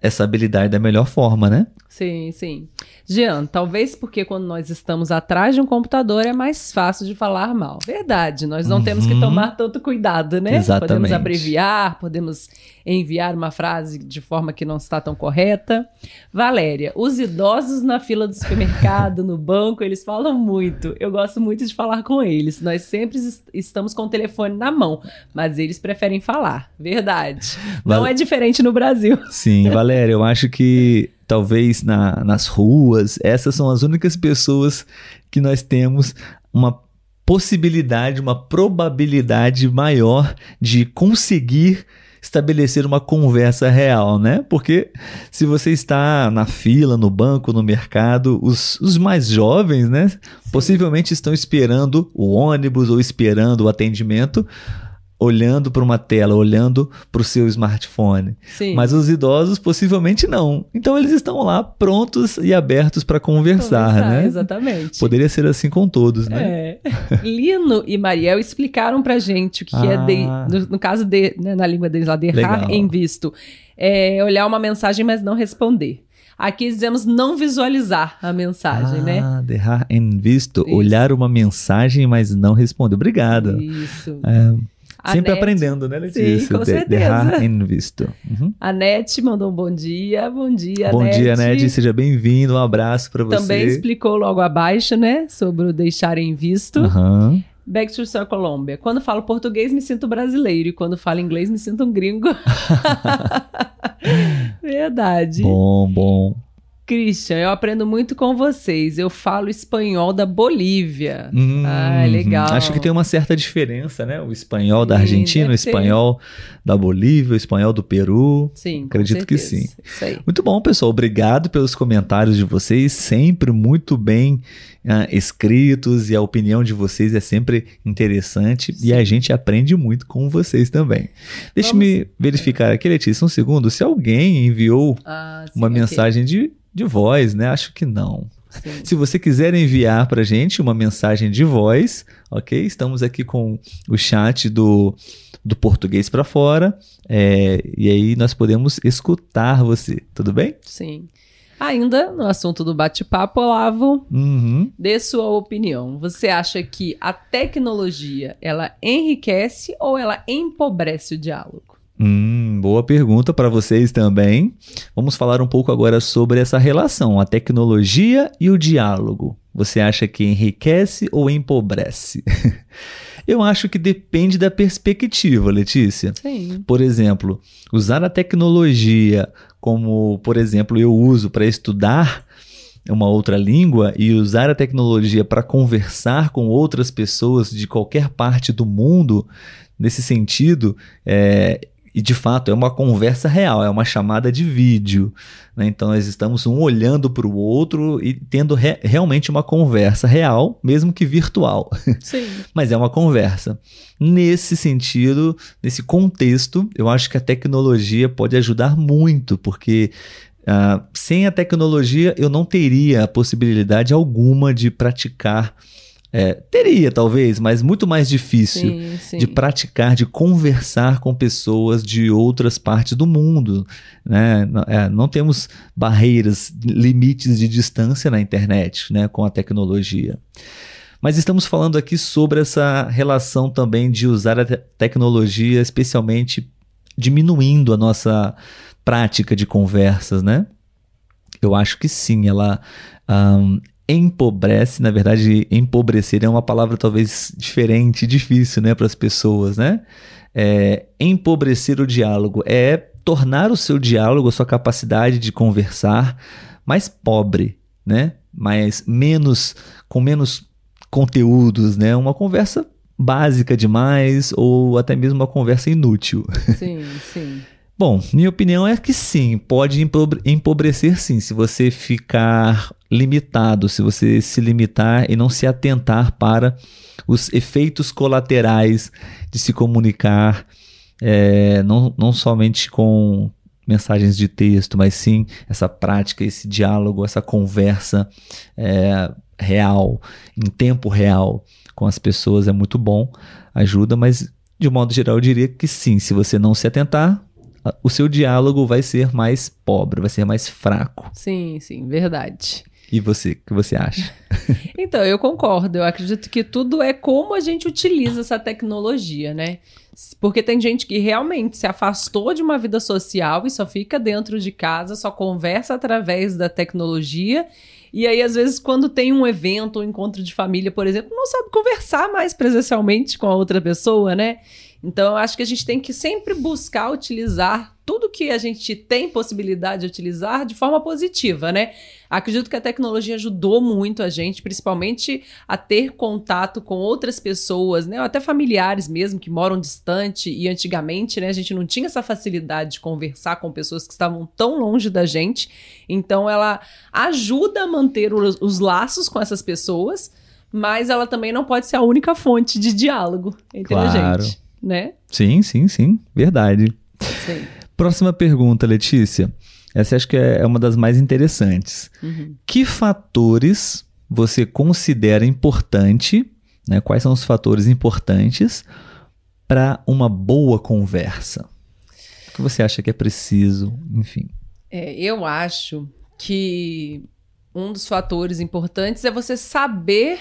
essa habilidade da melhor forma, né? Sim, sim. Jean, talvez porque quando nós estamos atrás de um computador é mais fácil de falar mal. Verdade, nós não temos que Uhum. tomar tanto cuidado, né? Exatamente. Podemos abreviar, podemos enviar uma frase de forma que não está tão correta. Valéria, os idosos na fila do supermercado, no banco, eles falam muito. Eu gosto muito de falar com eles. Nós sempre es- estamos com o telefone na mão, mas eles preferem falar. Verdade. Não Val- é diferente no Brasil. Sim, Valéria, eu acho que talvez na- nas ruas, essas são as únicas pessoas que nós temos uma possibilidade, uma probabilidade maior de conseguir estabelecer uma conversa real, né? Porque se você está na fila, no banco, no mercado, os, os mais jovens, né? Possivelmente estão esperando o ônibus ou esperando o atendimento, olhando para uma tela, olhando para o seu smartphone. Sim. Mas os idosos possivelmente não. Então eles estão lá prontos e abertos para conversar, Conversar, né? Exatamente. Poderia ser assim com todos, né? É. Lino e Mariel explicaram pra gente o que é de, Ah. no, no caso de, né, na língua deles lá, derrar Legal. em visto. É olhar uma mensagem, mas não responder. Aqui dizemos não visualizar a mensagem, né? ah, derrar em visto, Isso. olhar uma mensagem, mas não responder. Obrigado. Isso. É, sempre Nete- aprendendo, né, Letícia? Sim, com De- certeza. em visto. Uhum. A Nete mandou um bom dia. Bom dia, Bom Nete. dia, Ned. Seja bem-vindo. Um abraço para você. Também explicou logo abaixo, né? Sobre o deixar em visto. Aham. Back to Sir Colômbia. Quando falo português, me sinto brasileiro. E quando falo inglês, me sinto um gringo. Verdade. Bom, bom. Christian, eu aprendo muito com vocês. Eu falo espanhol da Bolívia. Hum, Ah, legal. Acho que tem uma certa diferença, né? O espanhol da Sim, Argentina, o espanhol da Bolívia, o espanhol do Peru. Sim, Acredito que sim. Isso aí. Muito bom, pessoal. Obrigado pelos comentários de vocês, sempre muito bem ah, escritos e a opinião de vocês é sempre interessante e a gente aprende muito com vocês também. Deixe-me verificar aqui, Letícia, um segundo. Se alguém enviou Ah, sim, uma ok. mensagem de, de voz, né? Acho que não. Sim. Se você quiser enviar para gente uma mensagem de voz, ok? Estamos aqui com o chat do, do português para fora é, e aí nós podemos escutar você, tudo bem? Sim. Ainda no assunto do bate-papo, Olavo, Uhum. dê sua opinião. Você acha que a tecnologia ela enriquece ou ela empobrece o diálogo? Hum, boa pergunta para vocês também. Vamos falar um pouco agora sobre essa relação, a tecnologia e o diálogo. Você acha que enriquece ou empobrece? Eu acho que depende da perspectiva, Letícia. Sim. Por exemplo, usar a tecnologia como, por exemplo, eu uso para estudar uma outra língua e usar a tecnologia para conversar com outras pessoas de qualquer parte do mundo, nesse sentido, é, e de fato é uma conversa real, é uma chamada de vídeo. Né? Então nós estamos um olhando para o outro e tendo re realmente uma conversa real, mesmo que virtual. Sim. Mas é uma conversa. Nesse sentido, nesse contexto, eu acho que a tecnologia pode ajudar muito, porque uh, sem a tecnologia eu não teria a possibilidade alguma de praticar é, teria, talvez, mas muito mais difícil Sim, sim. de praticar, de conversar com pessoas de outras partes do mundo. Né? Não, é, não temos barreiras, limites de distância na internet né, com a tecnologia. Mas estamos falando aqui sobre essa relação também de usar a te- tecnologia, especialmente diminuindo a nossa prática de conversas, né? Eu acho que sim, ela ahn, empobrece, na verdade, empobrecer é uma palavra talvez diferente, difícil, né, para as pessoas, né? É, empobrecer o diálogo é tornar o seu diálogo, a sua capacidade de conversar mais pobre, né? Mais menos com menos conteúdos, né? Uma conversa básica demais ou até mesmo uma conversa inútil. Sim, sim. Bom, minha opinião é que sim, pode empobre- empobrecer sim, se você ficar limitado, se você se limitar e não se atentar para os efeitos colaterais de se comunicar, é, não, não somente com mensagens de texto, mas sim essa prática, esse diálogo, essa conversa é, real, em tempo real com as pessoas é muito bom, ajuda, mas de modo geral eu diria que sim, se você não se atentar, o seu diálogo vai ser mais pobre, vai ser mais fraco. Sim, sim, verdade. E você, o que você acha? Então, eu concordo. Eu acredito que tudo é como a gente utiliza essa tecnologia, né? Porque tem gente que realmente se afastou de uma vida social e só fica dentro de casa, só conversa através da tecnologia. E aí, às vezes, quando tem um evento, um encontro de família, por exemplo, não sabe conversar mais presencialmente com a outra pessoa, né? Então, eu acho que a gente tem que sempre buscar utilizar tudo que a gente tem possibilidade de utilizar de forma positiva, né? Acredito que a tecnologia ajudou muito a gente, principalmente a ter contato com outras pessoas, né? Ou até familiares mesmo que moram distante e antigamente, né, a gente não tinha essa facilidade de conversar com pessoas que estavam tão longe da gente. Então ela ajuda a manter os, os laços com essas pessoas, mas ela também não pode ser a única fonte de diálogo entre Claro. a gente, né? Sim, sim, sim, verdade. Sim. Próxima pergunta, Letícia. Essa acho que é é uma das mais interessantes. Uhum. Que fatores você considera importante, né? Quais são os fatores importantes para uma boa conversa? O que você acha que é preciso? Enfim. É, eu acho que um dos fatores importantes é você saber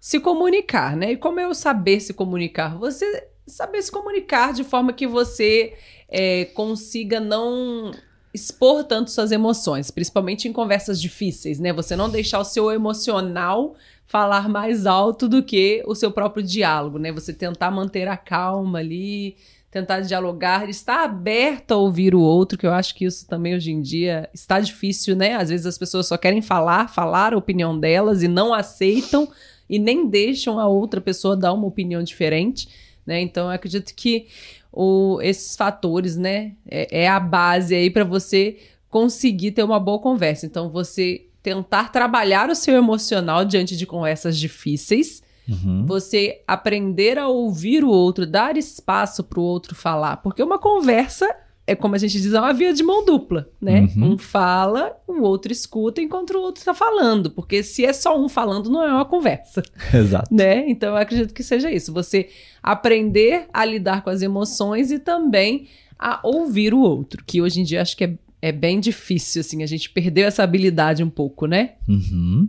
se comunicar, né? E como é o saber se comunicar? Você saber se comunicar de forma que você é, consiga não expor tanto suas emoções, principalmente em conversas difíceis, né? Você não deixar o seu emocional falar mais alto do que o seu próprio diálogo, né? Você tentar manter a calma ali, tentar dialogar, estar aberto a ouvir o outro, que eu acho que isso também hoje em dia está difícil, né? Às vezes as pessoas só querem falar, falar a opinião delas e não aceitam e nem deixam a outra pessoa dar uma opinião diferente, né? Então eu acredito que o, esses fatores, né, é, é a base aí para você conseguir ter uma boa conversa. Então você tentar trabalhar o seu emocional diante de conversas difíceis, Uhum. você aprender a ouvir o outro, dar espaço para o outro falar, porque uma conversa é como a gente diz, é uma via de mão dupla, né? Uhum. Um fala, o outro escuta enquanto o outro está falando, porque se é só um falando, não é uma conversa, Exato. né? Então eu acredito que seja isso, você aprender a lidar com as emoções e também a ouvir o outro, que hoje em dia acho que é, é bem difícil, assim, a gente perdeu essa habilidade um pouco, né? Uhum.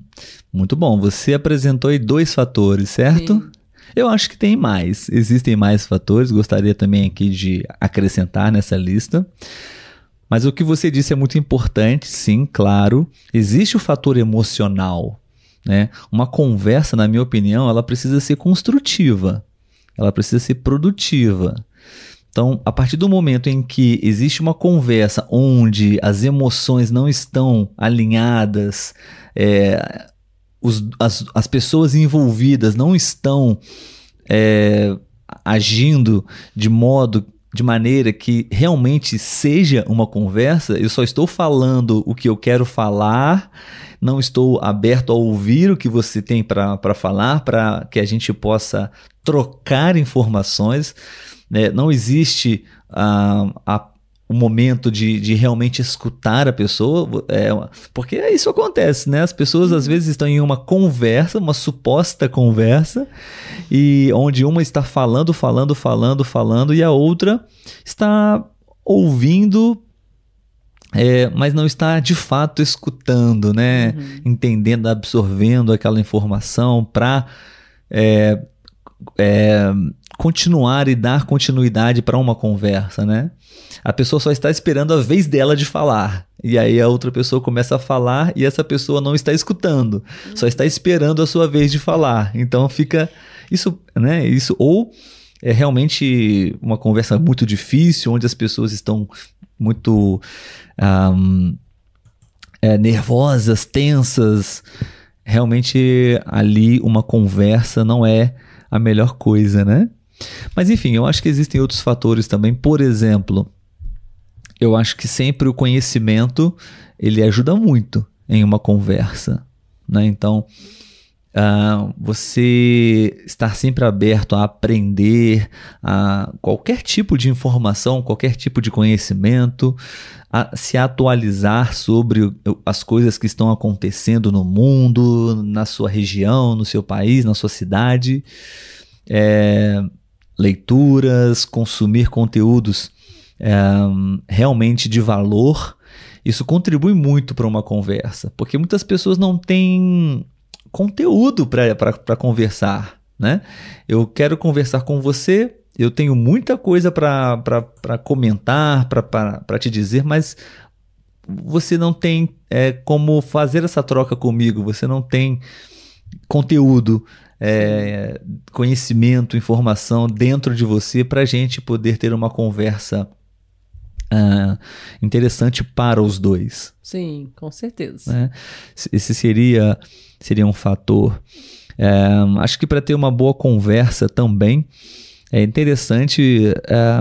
Muito bom. Você apresentou aí dois fatores, certo? Sim. Eu acho que tem mais. Existem mais fatores. Gostaria também aqui de acrescentar nessa lista. Mas o que você disse é muito importante, sim, claro. Existe o fator emocional. Né? Uma conversa, na minha opinião, ela precisa ser construtiva. Ela precisa ser produtiva. Então, a partir do momento em que existe uma conversa onde as emoções não estão alinhadas, é, os- as, as pessoas envolvidas não estão é, agindo de modo de maneira que realmente seja uma conversa, eu só estou falando o que eu quero falar, não estou aberto a ouvir o que você tem para falar, para que a gente possa trocar informações. Né? Não existe uh, a o momento de, de realmente escutar a pessoa, é, porque isso acontece, né? As pessoas às vezes estão em uma conversa, uma suposta conversa, e onde uma está falando, falando, falando, falando, e a outra está ouvindo, é, mas não está de fato escutando, né? Uhum. Entendendo, absorvendo aquela informação para é, é, continuar e dar continuidade para uma conversa, né? A pessoa só está esperando a vez dela de falar. E aí a outra pessoa começa a falar e essa pessoa não está escutando, só está esperando a sua vez de falar. Então fica isso, né? Isso ou é realmente uma conversa muito difícil, onde as pessoas estão muito um, é, nervosas, tensas. Realmente ali uma conversa não é a melhor coisa, né? Mas enfim, eu acho que existem outros fatores também. Por exemplo, eu acho que sempre o conhecimento ele ajuda muito em uma conversa, né? Então, uh, você estar sempre aberto a aprender a qualquer tipo de informação, qualquer tipo de conhecimento, a se atualizar sobre as coisas que estão acontecendo no mundo, na sua região, no seu país, na sua cidade. É, leituras, consumir conteúdos é, realmente de valor, isso contribui muito para uma conversa, porque muitas pessoas não têm conteúdo para conversar. Né? Eu quero conversar com você, eu tenho muita coisa para comentar, para te dizer, mas você não tem é, como fazer essa troca comigo, você não tem conteúdo, é, conhecimento, informação dentro de você para a gente poder ter uma conversa uh, interessante para os dois. Sim, com certeza. Né? Esse seria, seria um fator. É, acho que para ter uma boa conversa também é interessante. É,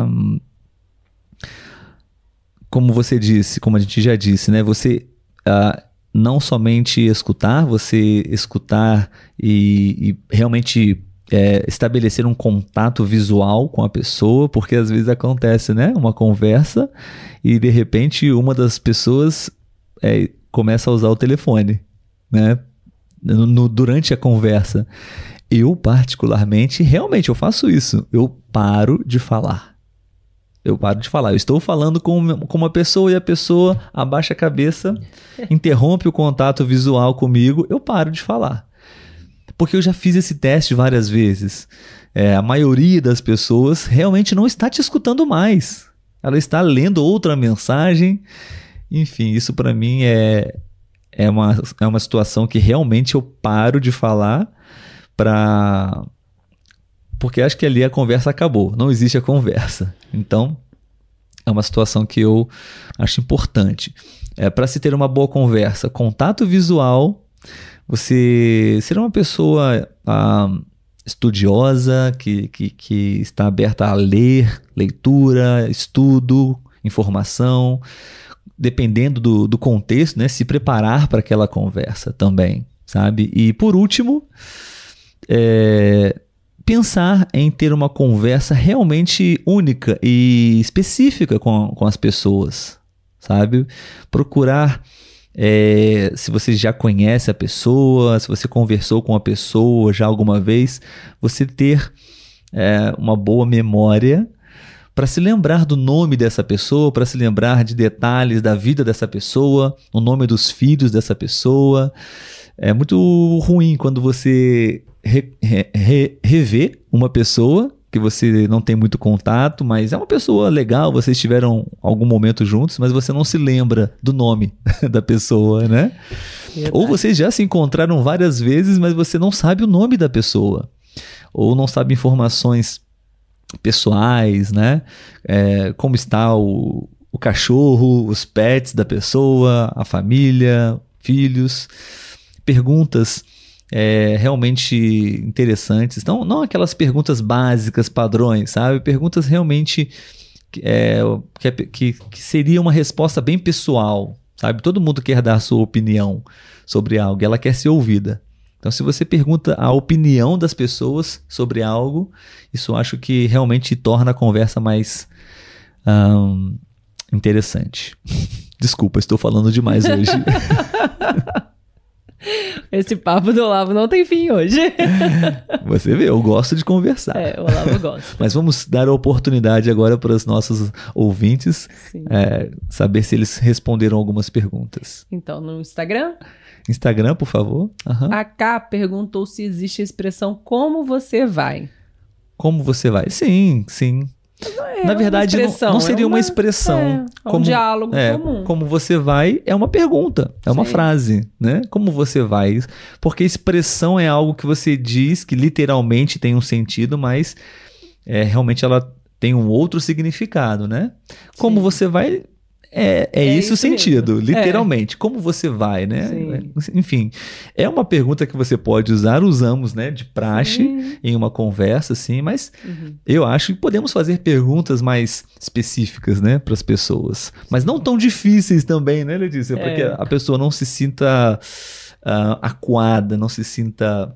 como você disse, como a gente já disse, né? Você uh, não somente escutar, você escutar e, e realmente é, estabelecer um contato visual com a pessoa, porque às vezes acontece, né? Uma conversa e de repente uma das pessoas é, começa a usar o telefone, né? No, no, durante a conversa. Eu, particularmente, realmente eu faço isso. Eu paro de falar. Eu paro de falar. Eu estou falando com, com uma pessoa e a pessoa abaixa a cabeça, interrompe o contato visual comigo, eu paro de falar. Porque eu já fiz esse teste várias vezes. É, a maioria das pessoas realmente não está te escutando mais. Ela está lendo outra mensagem. Enfim, isso para mim é, é, uma, é uma situação que realmente eu paro de falar para. Porque acho que ali a conversa acabou. Não existe a conversa. Então, é uma situação que eu acho importante. É, para se ter uma boa conversa, contato visual você ser uma pessoa ah, estudiosa, que, que, que está aberta a ler, leitura, estudo, informação, dependendo do, do contexto, né, se preparar para aquela conversa também, sabe? E por último, é, pensar em ter uma conversa realmente única e específica com, com as pessoas, sabe? Procurar é, se você já conhece a pessoa, se você conversou com a pessoa já alguma vez, você ter é, uma boa memória para se lembrar do nome dessa pessoa, para se lembrar de detalhes da vida dessa pessoa, o nome dos filhos dessa pessoa. É muito ruim quando você re, re, re, revê uma pessoa que você não tem muito contato, mas é uma pessoa legal, vocês tiveram algum momento juntos, mas você não se lembra do nome da pessoa, né? Verdade. Ou vocês já se encontraram várias vezes, mas você não sabe o nome da pessoa. Ou não sabe informações pessoais, né? É, como está o, o cachorro, os pets da pessoa, a família, filhos. Perguntas é, realmente interessantes. Não, não aquelas perguntas básicas, padrões, sabe? Perguntas realmente é, que, é, que, que seria uma resposta bem pessoal, sabe? Todo mundo quer dar sua opinião sobre algo, ela quer ser ouvida. Então, se você pergunta a opinião das pessoas sobre algo, isso acho que realmente torna a conversa mais um, interessante. Desculpa, estou falando demais hoje. Esse papo do Olavo não tem fim hoje. Você vê, eu gosto de conversar. É, o Olavo gosta. Mas vamos dar a oportunidade agora para os nossos ouvintes é, saber se eles responderam algumas perguntas. Então, no Instagram? Instagram, por favor. Uhum. A K perguntou se existe a expressão como você vai. Como você vai? Sim, sim. É Na verdade, não, não, seria é uma, uma, expressão. É, como, um diálogo é, comum. Como você vai é uma pergunta, é uma Sim. frase, né? Como você vai? Porque expressão é algo que você diz que literalmente tem um sentido, mas é, realmente ela tem um outro significado, né? Como Sim. você vai é, é, é isso o sentido, mesmo. literalmente. É. Como você vai, né? Sim. Enfim, é uma pergunta que você pode usar, usamos, né, de praxe Sim. em uma conversa, assim, mas uhum. eu acho que podemos fazer perguntas mais específicas, né, para as pessoas. Mas não tão difíceis também, né, Letícia? Porque é. a pessoa não se sinta uh, acuada, não se sinta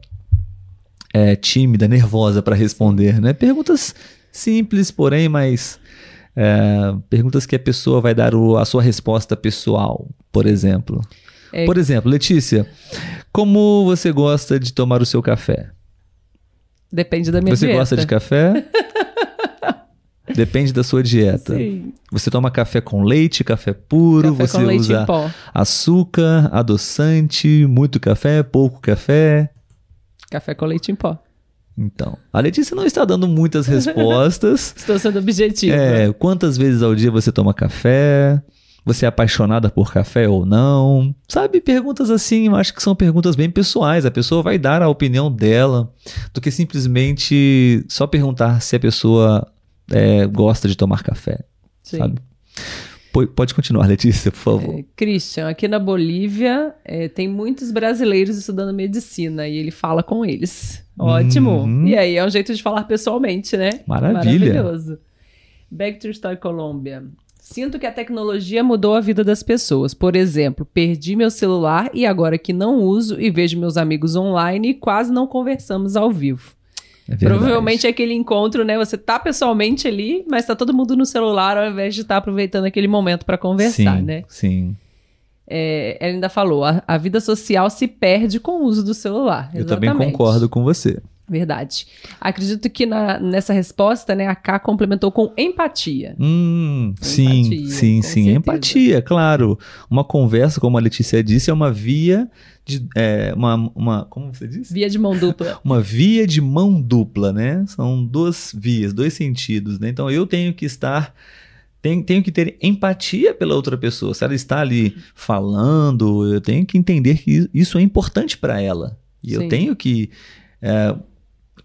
é, tímida, nervosa para responder, né? Perguntas simples, porém mais é, perguntas que a pessoa vai dar o, a sua resposta pessoal, por exemplo. É... Por exemplo, Letícia, como você gosta de tomar o seu café? Depende da minha você dieta. Você gosta de café? Depende da sua dieta. Sim. Você toma café com leite, café puro, café você usa açúcar, adoçante, muito café, pouco café. Café com leite em pó. Então, a Letícia não está dando muitas respostas. Estou sendo objetiva. É, quantas vezes ao dia você toma café? Você é apaixonada por café ou não? Sabe, perguntas assim, eu acho que são perguntas bem pessoais. A pessoa vai dar a opinião dela do que simplesmente só perguntar se a pessoa é, gosta de tomar café. Sim. Sabe? Pode continuar, Letícia, por favor. É, Christian, aqui na Bolívia é, tem muitos brasileiros estudando medicina e ele fala com eles. Ótimo. Uhum. E aí é um jeito de falar pessoalmente, né? Maravilha. Maravilhoso. Back to Story Colômbia. Sinto que a tecnologia mudou a vida das pessoas. Por exemplo, perdi meu celular e agora que não uso e vejo meus amigos online, quase não conversamos ao vivo. É Provavelmente é aquele encontro, né? Você tá pessoalmente ali, mas tá todo mundo no celular ao invés de estar tá aproveitando aquele momento para conversar, sim, né? Sim. É, ela ainda falou: a, a, vida social se perde com o uso do celular. Eu também concordo com você. Verdade. Acredito que na, nessa resposta, né, a K complementou com empatia. Hum, sim, empatia, sim, sim. Certeza. Empatia, claro. Uma conversa, como a Letícia disse, é uma via de. É, uma, uma. Como você disse? Via de mão dupla. uma via de mão dupla, né? São duas vias, dois sentidos, né? Então eu tenho que estar. Tenho, tenho que ter empatia pela outra pessoa. Se ela está ali falando, eu tenho que entender que isso é importante para ela. E sim. eu tenho que. É,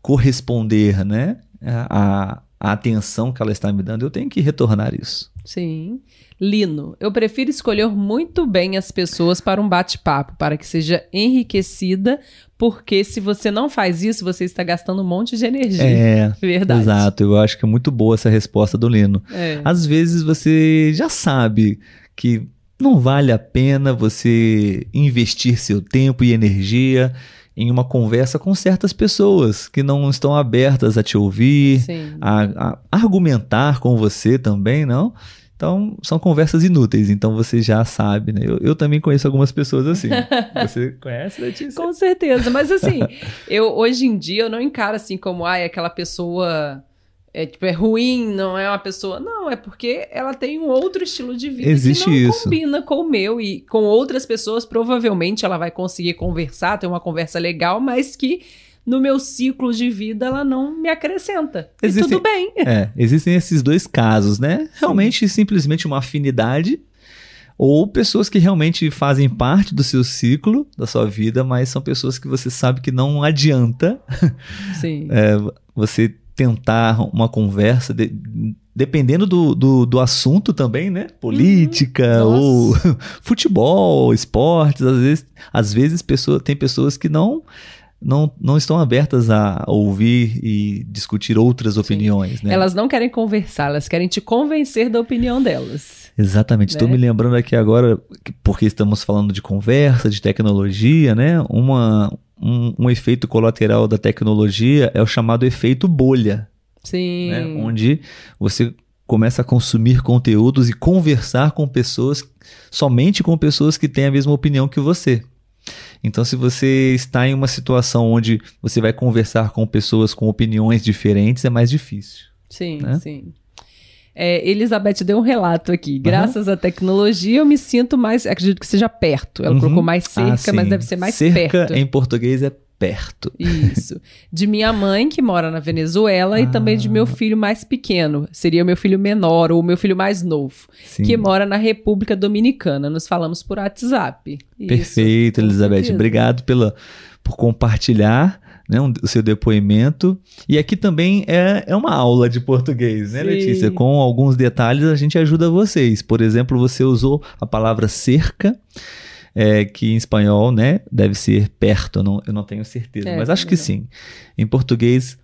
corresponder, né? A, a atenção que ela está me dando, eu tenho que retornar isso. Sim. Lino, eu prefiro escolher muito bem as pessoas para um bate-papo, para que seja enriquecida, porque se você não faz isso, você está gastando um monte de energia. É, verdade. Exato, eu acho que é muito boa essa resposta do Lino. É. Às vezes você já sabe que não vale a pena você investir seu tempo e energia em uma conversa com certas pessoas que não estão abertas a te ouvir, a, a, argumentar com você também, não? Então, são conversas inúteis, então você já sabe, né? Eu, eu também conheço algumas pessoas assim. Você conhece, Letícia? Com certeza, mas assim, eu hoje em dia eu não encaro assim como, ai, aquela pessoa é, tipo, é ruim, não é uma pessoa. Não, é porque ela tem um outro estilo de vida Existe que não isso. combina com o meu e com outras pessoas. Provavelmente ela vai conseguir conversar, ter uma conversa legal, mas que no meu ciclo de vida ela não me acrescenta. Existem, e tudo bem. É, existem esses dois casos, né? Realmente, Sim. simplesmente uma afinidade. Ou pessoas que realmente fazem parte do seu ciclo, da sua vida, mas são pessoas que você sabe que não adianta. É, você tentar uma conversa, de, dependendo do, do, do, assunto também, né? Política uhum. ou futebol, esportes, às vezes, às vezes pessoa, tem pessoas que não não, não estão abertas a ouvir e discutir outras opiniões, né? Elas não querem conversar, elas querem te convencer da opinião delas. Exatamente. Estou né? me lembrando aqui agora, porque estamos falando de conversa, de tecnologia, né? Uma, um, um efeito colateral da tecnologia é o chamado efeito bolha, Sim. né? Onde você começa a consumir conteúdos e conversar com pessoas, somente com pessoas que têm a mesma opinião que você. Então, se você está em uma situação onde você vai conversar com pessoas com opiniões diferentes, é mais difícil. Sim, né? sim. É, Elizabeth deu um relato aqui. Graças à tecnologia, eu me sinto mais. Acredito que seja perto. Ela Uhum. colocou mais cerca, Ah, mas deve ser mais Cerca perto. em português é perto. Isso. De minha mãe, que mora na Venezuela, e também de Ah. meu filho mais pequeno. Seria o meu filho menor ou o meu filho mais novo, Sim. que mora na República Dominicana. Nos falamos por WhatsApp. Isso, Perfeito, Elizabeth. Obrigado pela, por compartilhar né, um- o seu depoimento. E aqui também é, é uma aula de português, né, Sim. Letícia? Com alguns detalhes a gente ajuda vocês. Por exemplo, você usou a palavra cerca. É, que em espanhol, né, deve ser perto, eu não, eu não tenho certeza, É, mas acho que sim. Em português,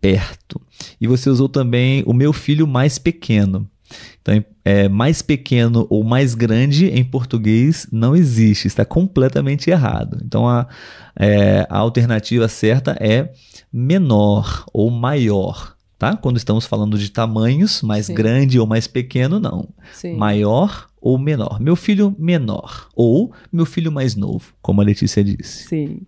perto. E você usou também o meu filho mais pequeno. Então, é, mais pequeno ou mais grande em português não existe, está completamente errado. Então, a, é, a alternativa certa é menor ou maior, tá? Quando estamos falando de tamanhos, mais Sim. grande ou mais pequeno, não. Sim. Maior ou menor. Meu filho menor ou meu filho mais novo, como a Letícia disse. Sim.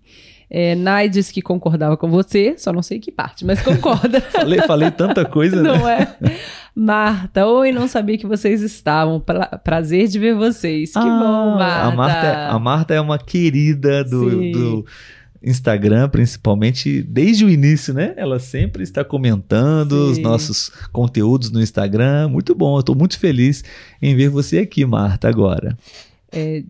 É, Nai disse que concordava com você, só não sei que parte, mas concorda. Falei, falei tanta coisa, né? não é? Marta, oi, não sabia que vocês estavam. Pra- prazer de ver vocês. Que Ah, bom, Marta. A Marta, a Marta é uma querida do, do Instagram, principalmente desde o início, né? Ela sempre está comentando os Sim. nossos conteúdos no Instagram. Muito bom, eu estou muito feliz em ver você aqui, Marta, agora. É,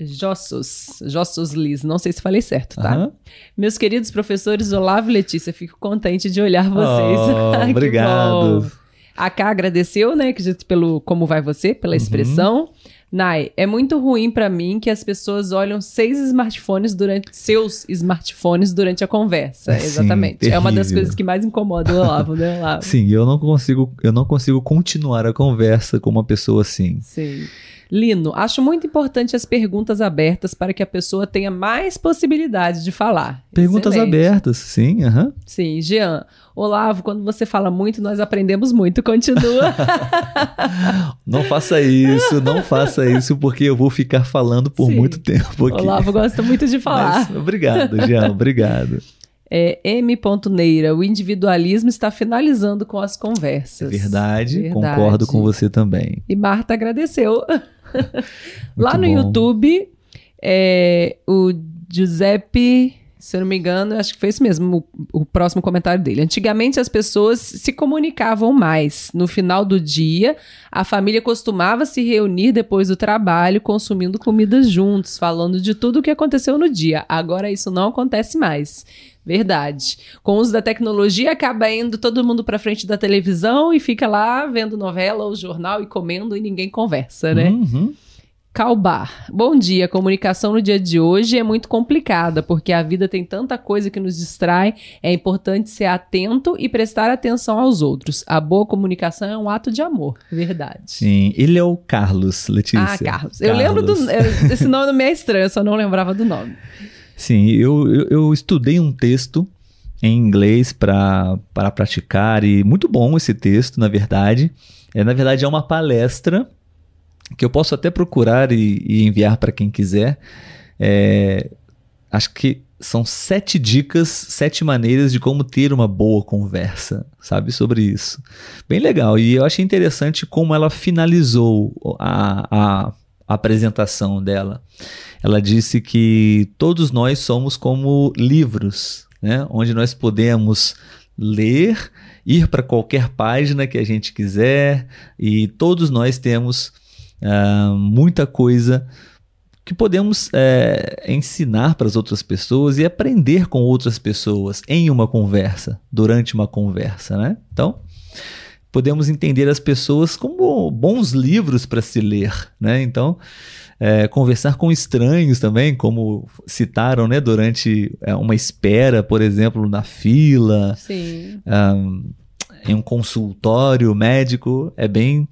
Jossos, Jossos Liz, não sei se falei certo, tá? Aham. Meus queridos professores Olavo e Letícia, fico contente de olhar vocês. Oh, Ai, que obrigado. bom. A Ká agradeceu, né, acredito pelo como vai você, pela Uhum. Nai, é muito ruim pra mim que as pessoas olham seis smartphones durante seus smartphones durante a conversa. Sim, Exatamente. É uma das coisas que mais incomoda o Olavo, né, Olavo? Sim, eu não consigo, eu não consigo continuar a conversa com uma pessoa assim. Sim. Lino, acho muito importante as perguntas abertas para que a pessoa tenha mais possibilidade de falar. Perguntas Excelente. abertas, sim, aham. Sim, Jean. Olavo, quando você fala muito, nós aprendemos muito. Continua. Não faça isso, não faça isso, porque eu vou ficar falando por Sim. muito tempo aqui. Olavo gosta muito de falar. Mas, obrigado, Jean, obrigado. É, M. Neira, o individualismo está finalizando com as É conversas. verdade, Verdade. concordo com você também. E Marta agradeceu. Lá no bom. YouTube, é, o Giuseppe, se eu não me engano, acho que foi isso mesmo, o, o próximo comentário dele. Antigamente as pessoas se comunicavam mais. No final do dia, a família costumava se reunir depois do trabalho, consumindo comidas juntos, falando de tudo o que aconteceu no dia. Agora isso não acontece mais. Verdade. Com o uso da tecnologia, acaba indo todo mundo pra frente da televisão e fica lá vendo novela ou jornal e comendo e ninguém conversa, né? Uhum. Calbar. Bom dia. A comunicação no dia de hoje é muito complicada, porque a vida tem tanta coisa que nos distrai. É importante ser atento e prestar atenção aos outros. A boa comunicação é um ato de amor. Verdade. Sim, ele é o Carlos, Letícia. Ah, Carlos. Eu lembro do. Esse nome me é estranho, eu só não lembrava do nome. Sim, eu, eu, eu estudei um texto em inglês para para praticar e muito bom esse texto, na verdade. É, na verdade, é uma palestra que eu posso até procurar e, e enviar para quem quiser. É, acho que são sete dicas, sete maneiras de como ter uma boa conversa, sabe, sobre isso. Bem legal. E eu achei interessante como ela finalizou a, a apresentação dela. Ela disse que todos nós somos como livros, né? onde nós podemos ler, ir para qualquer página que a gente quiser, e todos nós temos ah, muita coisa que podemos eh, ensinar para as outras pessoas e aprender com outras pessoas em uma conversa, durante uma conversa, né? Então, podemos entender as pessoas como bons livros para se ler, né? Então, é, conversar com estranhos também, como citaram, né? Durante é, uma espera, por exemplo, na fila, um, em um consultório médico, é bem,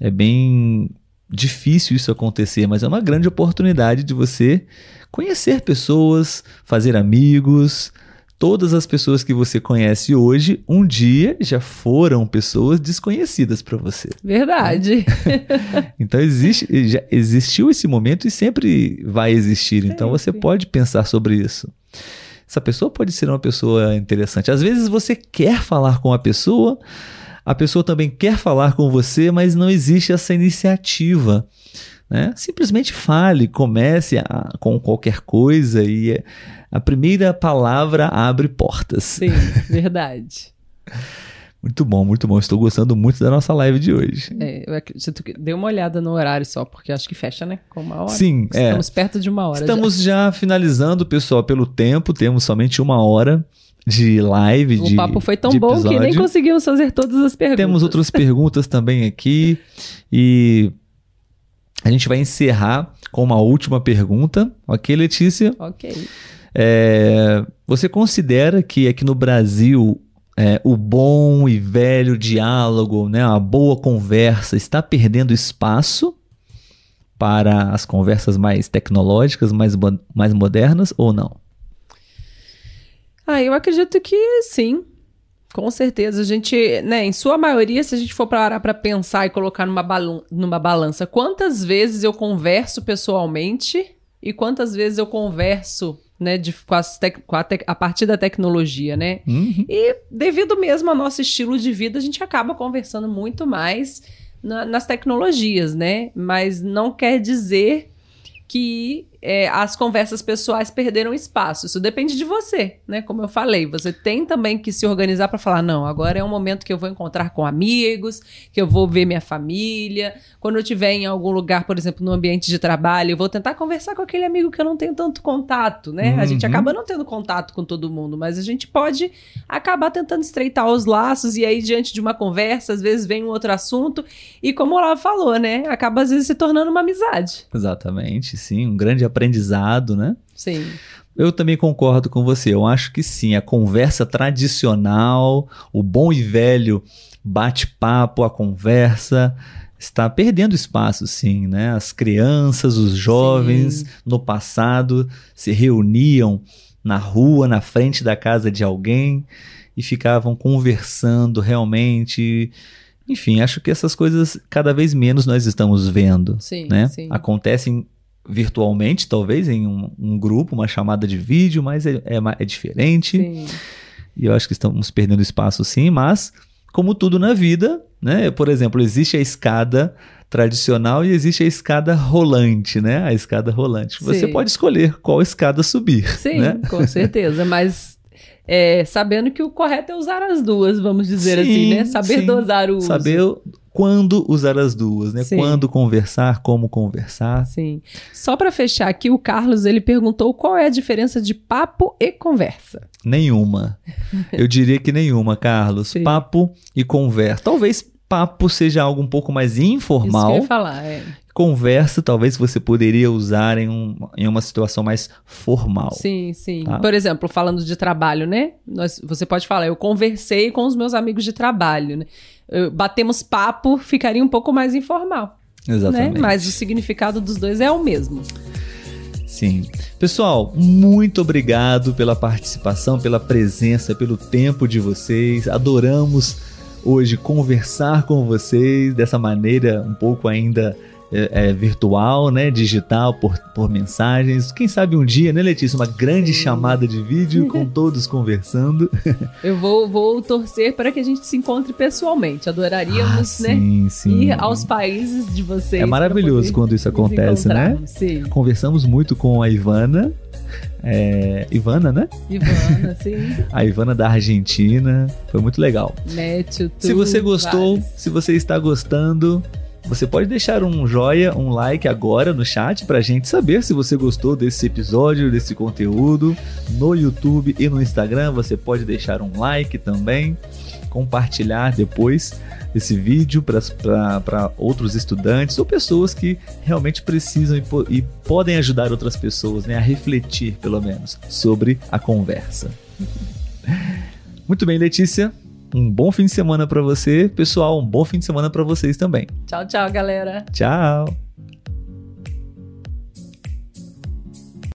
é bem difícil isso acontecer, mas é uma grande oportunidade de você conhecer pessoas, fazer amigos, todas as pessoas que você conhece hoje, um dia já foram pessoas desconhecidas para você. Verdade. então existe, já existiu esse momento e sempre vai existir. Sempre. Então você pode pensar sobre isso. Essa pessoa pode ser uma pessoa interessante. Às vezes você quer falar com a pessoa, a pessoa também quer falar com você, mas não existe essa iniciativa. Né? Simplesmente fale, comece a, com qualquer coisa e a primeira palavra abre portas. Sim, verdade. Muito bom, muito bom. Estou gostando muito da nossa live de hoje. É, eu acredito que dê uma olhada no horário só, porque acho que fecha, né? Com uma hora. Sim, é. Estamos é. perto de uma hora. Estamos já. já finalizando, pessoal, pelo tempo. Temos somente uma hora de live. O de, papo foi tão bom que nem conseguimos fazer todas as perguntas. Temos outras perguntas também aqui. E a gente vai encerrar com uma última pergunta. Ok, Letícia? Ok. É, você considera que aqui no Brasil é, o bom e velho diálogo, né, a boa conversa está perdendo espaço para as conversas mais tecnológicas, mais, mais modernas ou não? Ah, eu acredito que sim. Com certeza, a gente, né, em sua maioria, se a gente for parar para pensar e colocar numa, numa balança, quantas vezes eu converso pessoalmente e quantas vezes eu converso né, de, com, com a, a, partir da tecnologia, né? Uhum. E devido mesmo ao nosso estilo de vida, a gente acaba conversando muito mais na, nas tecnologias, né? Mas não quer dizer que é, as conversas pessoais perderam espaço. Isso depende de você, né? Como eu falei, você tem também que se organizar para falar: não, agora é um momento que eu vou encontrar com amigos, que eu vou ver minha família. Quando eu estiver em algum lugar, por exemplo, no ambiente de trabalho, eu vou tentar conversar com aquele amigo que eu não tenho tanto contato, né? Uhum. A gente uhum. acaba não tendo contato com todo mundo, mas a gente pode acabar tentando estreitar os laços e aí, diante de uma conversa, às vezes vem um outro assunto e, como ela falou, né? Acaba às vezes se tornando uma amizade. Exatamente, sim. Um grande aprendizado, né? Sim. Eu também concordo com você. Eu acho que sim, a conversa tradicional, o bom e velho bate-papo, a conversa está perdendo espaço, sim, né? As crianças, os jovens, sim. no passado, se reuniam na rua, na frente da casa de alguém e ficavam conversando realmente. Enfim, acho que essas coisas cada vez menos nós estamos vendo, sim, né? Sim. Acontecem virtualmente, talvez, em um, um, grupo, uma chamada de vídeo, mas é, é, é diferente. Sim. E eu acho que estamos perdendo espaço sim, mas como tudo na vida, né? Por exemplo, existe a escada tradicional e existe a escada rolante, né? A escada rolante. Você sim. pode escolher qual escada subir. Sim, né? com certeza, mas é, sabendo que o correto é usar as duas, vamos dizer sim, assim, né? Saber sim. dosar o uso. Saber quando usar as duas, né? Sim. Quando conversar, como conversar. Sim. Só para fechar aqui, o Carlos ele perguntou qual é a diferença de papo e conversa. Nenhuma. Eu diria que nenhuma, Carlos. Sim. Papo e conversa. Talvez papo seja algo um pouco mais informal. Isso que eu ia falar, é. Conversa, talvez você poderia usar em, um, em uma situação mais formal. Sim, sim. Tá? Por exemplo, falando de trabalho, né? Nós, você pode falar, eu conversei com os meus amigos de trabalho, né? Batemos papo, ficaria um pouco mais informal. Né? Exatamente. Né? Mas o significado dos dois é o mesmo. Sim. Pessoal, muito obrigado pela participação, pela presença, pelo tempo de vocês. Adoramos hoje conversar com vocês dessa maneira um pouco ainda é, é, virtual, né, digital, por, por mensagens. Quem sabe um dia, né, Letícia, uma grande Sim. chamada de vídeo com todos conversando. Eu vou, vou torcer para que a gente se encontre pessoalmente. Adoraríamos, ah, né, sim, sim. ir aos países de vocês. É maravilhoso quando isso acontece, né? Sim. Conversamos muito com a Ivana. É, Ivana, né? Ivana, sim. a Ivana da Argentina. Foi muito legal. Tu, se você gostou, se você está gostando, você pode deixar um joia, um like agora no chat pra gente saber se você gostou desse episódio, desse conteúdo. No YouTube e no Instagram você pode deixar um like também, compartilhar depois esse vídeo para outros estudantes ou pessoas que realmente precisam e, e podem ajudar outras pessoas né, a refletir, pelo menos, sobre a conversa. Muito bem, Letícia. Um bom fim de semana para você, pessoal. Um bom fim de semana para vocês também. Tchau, tchau, galera. Tchau.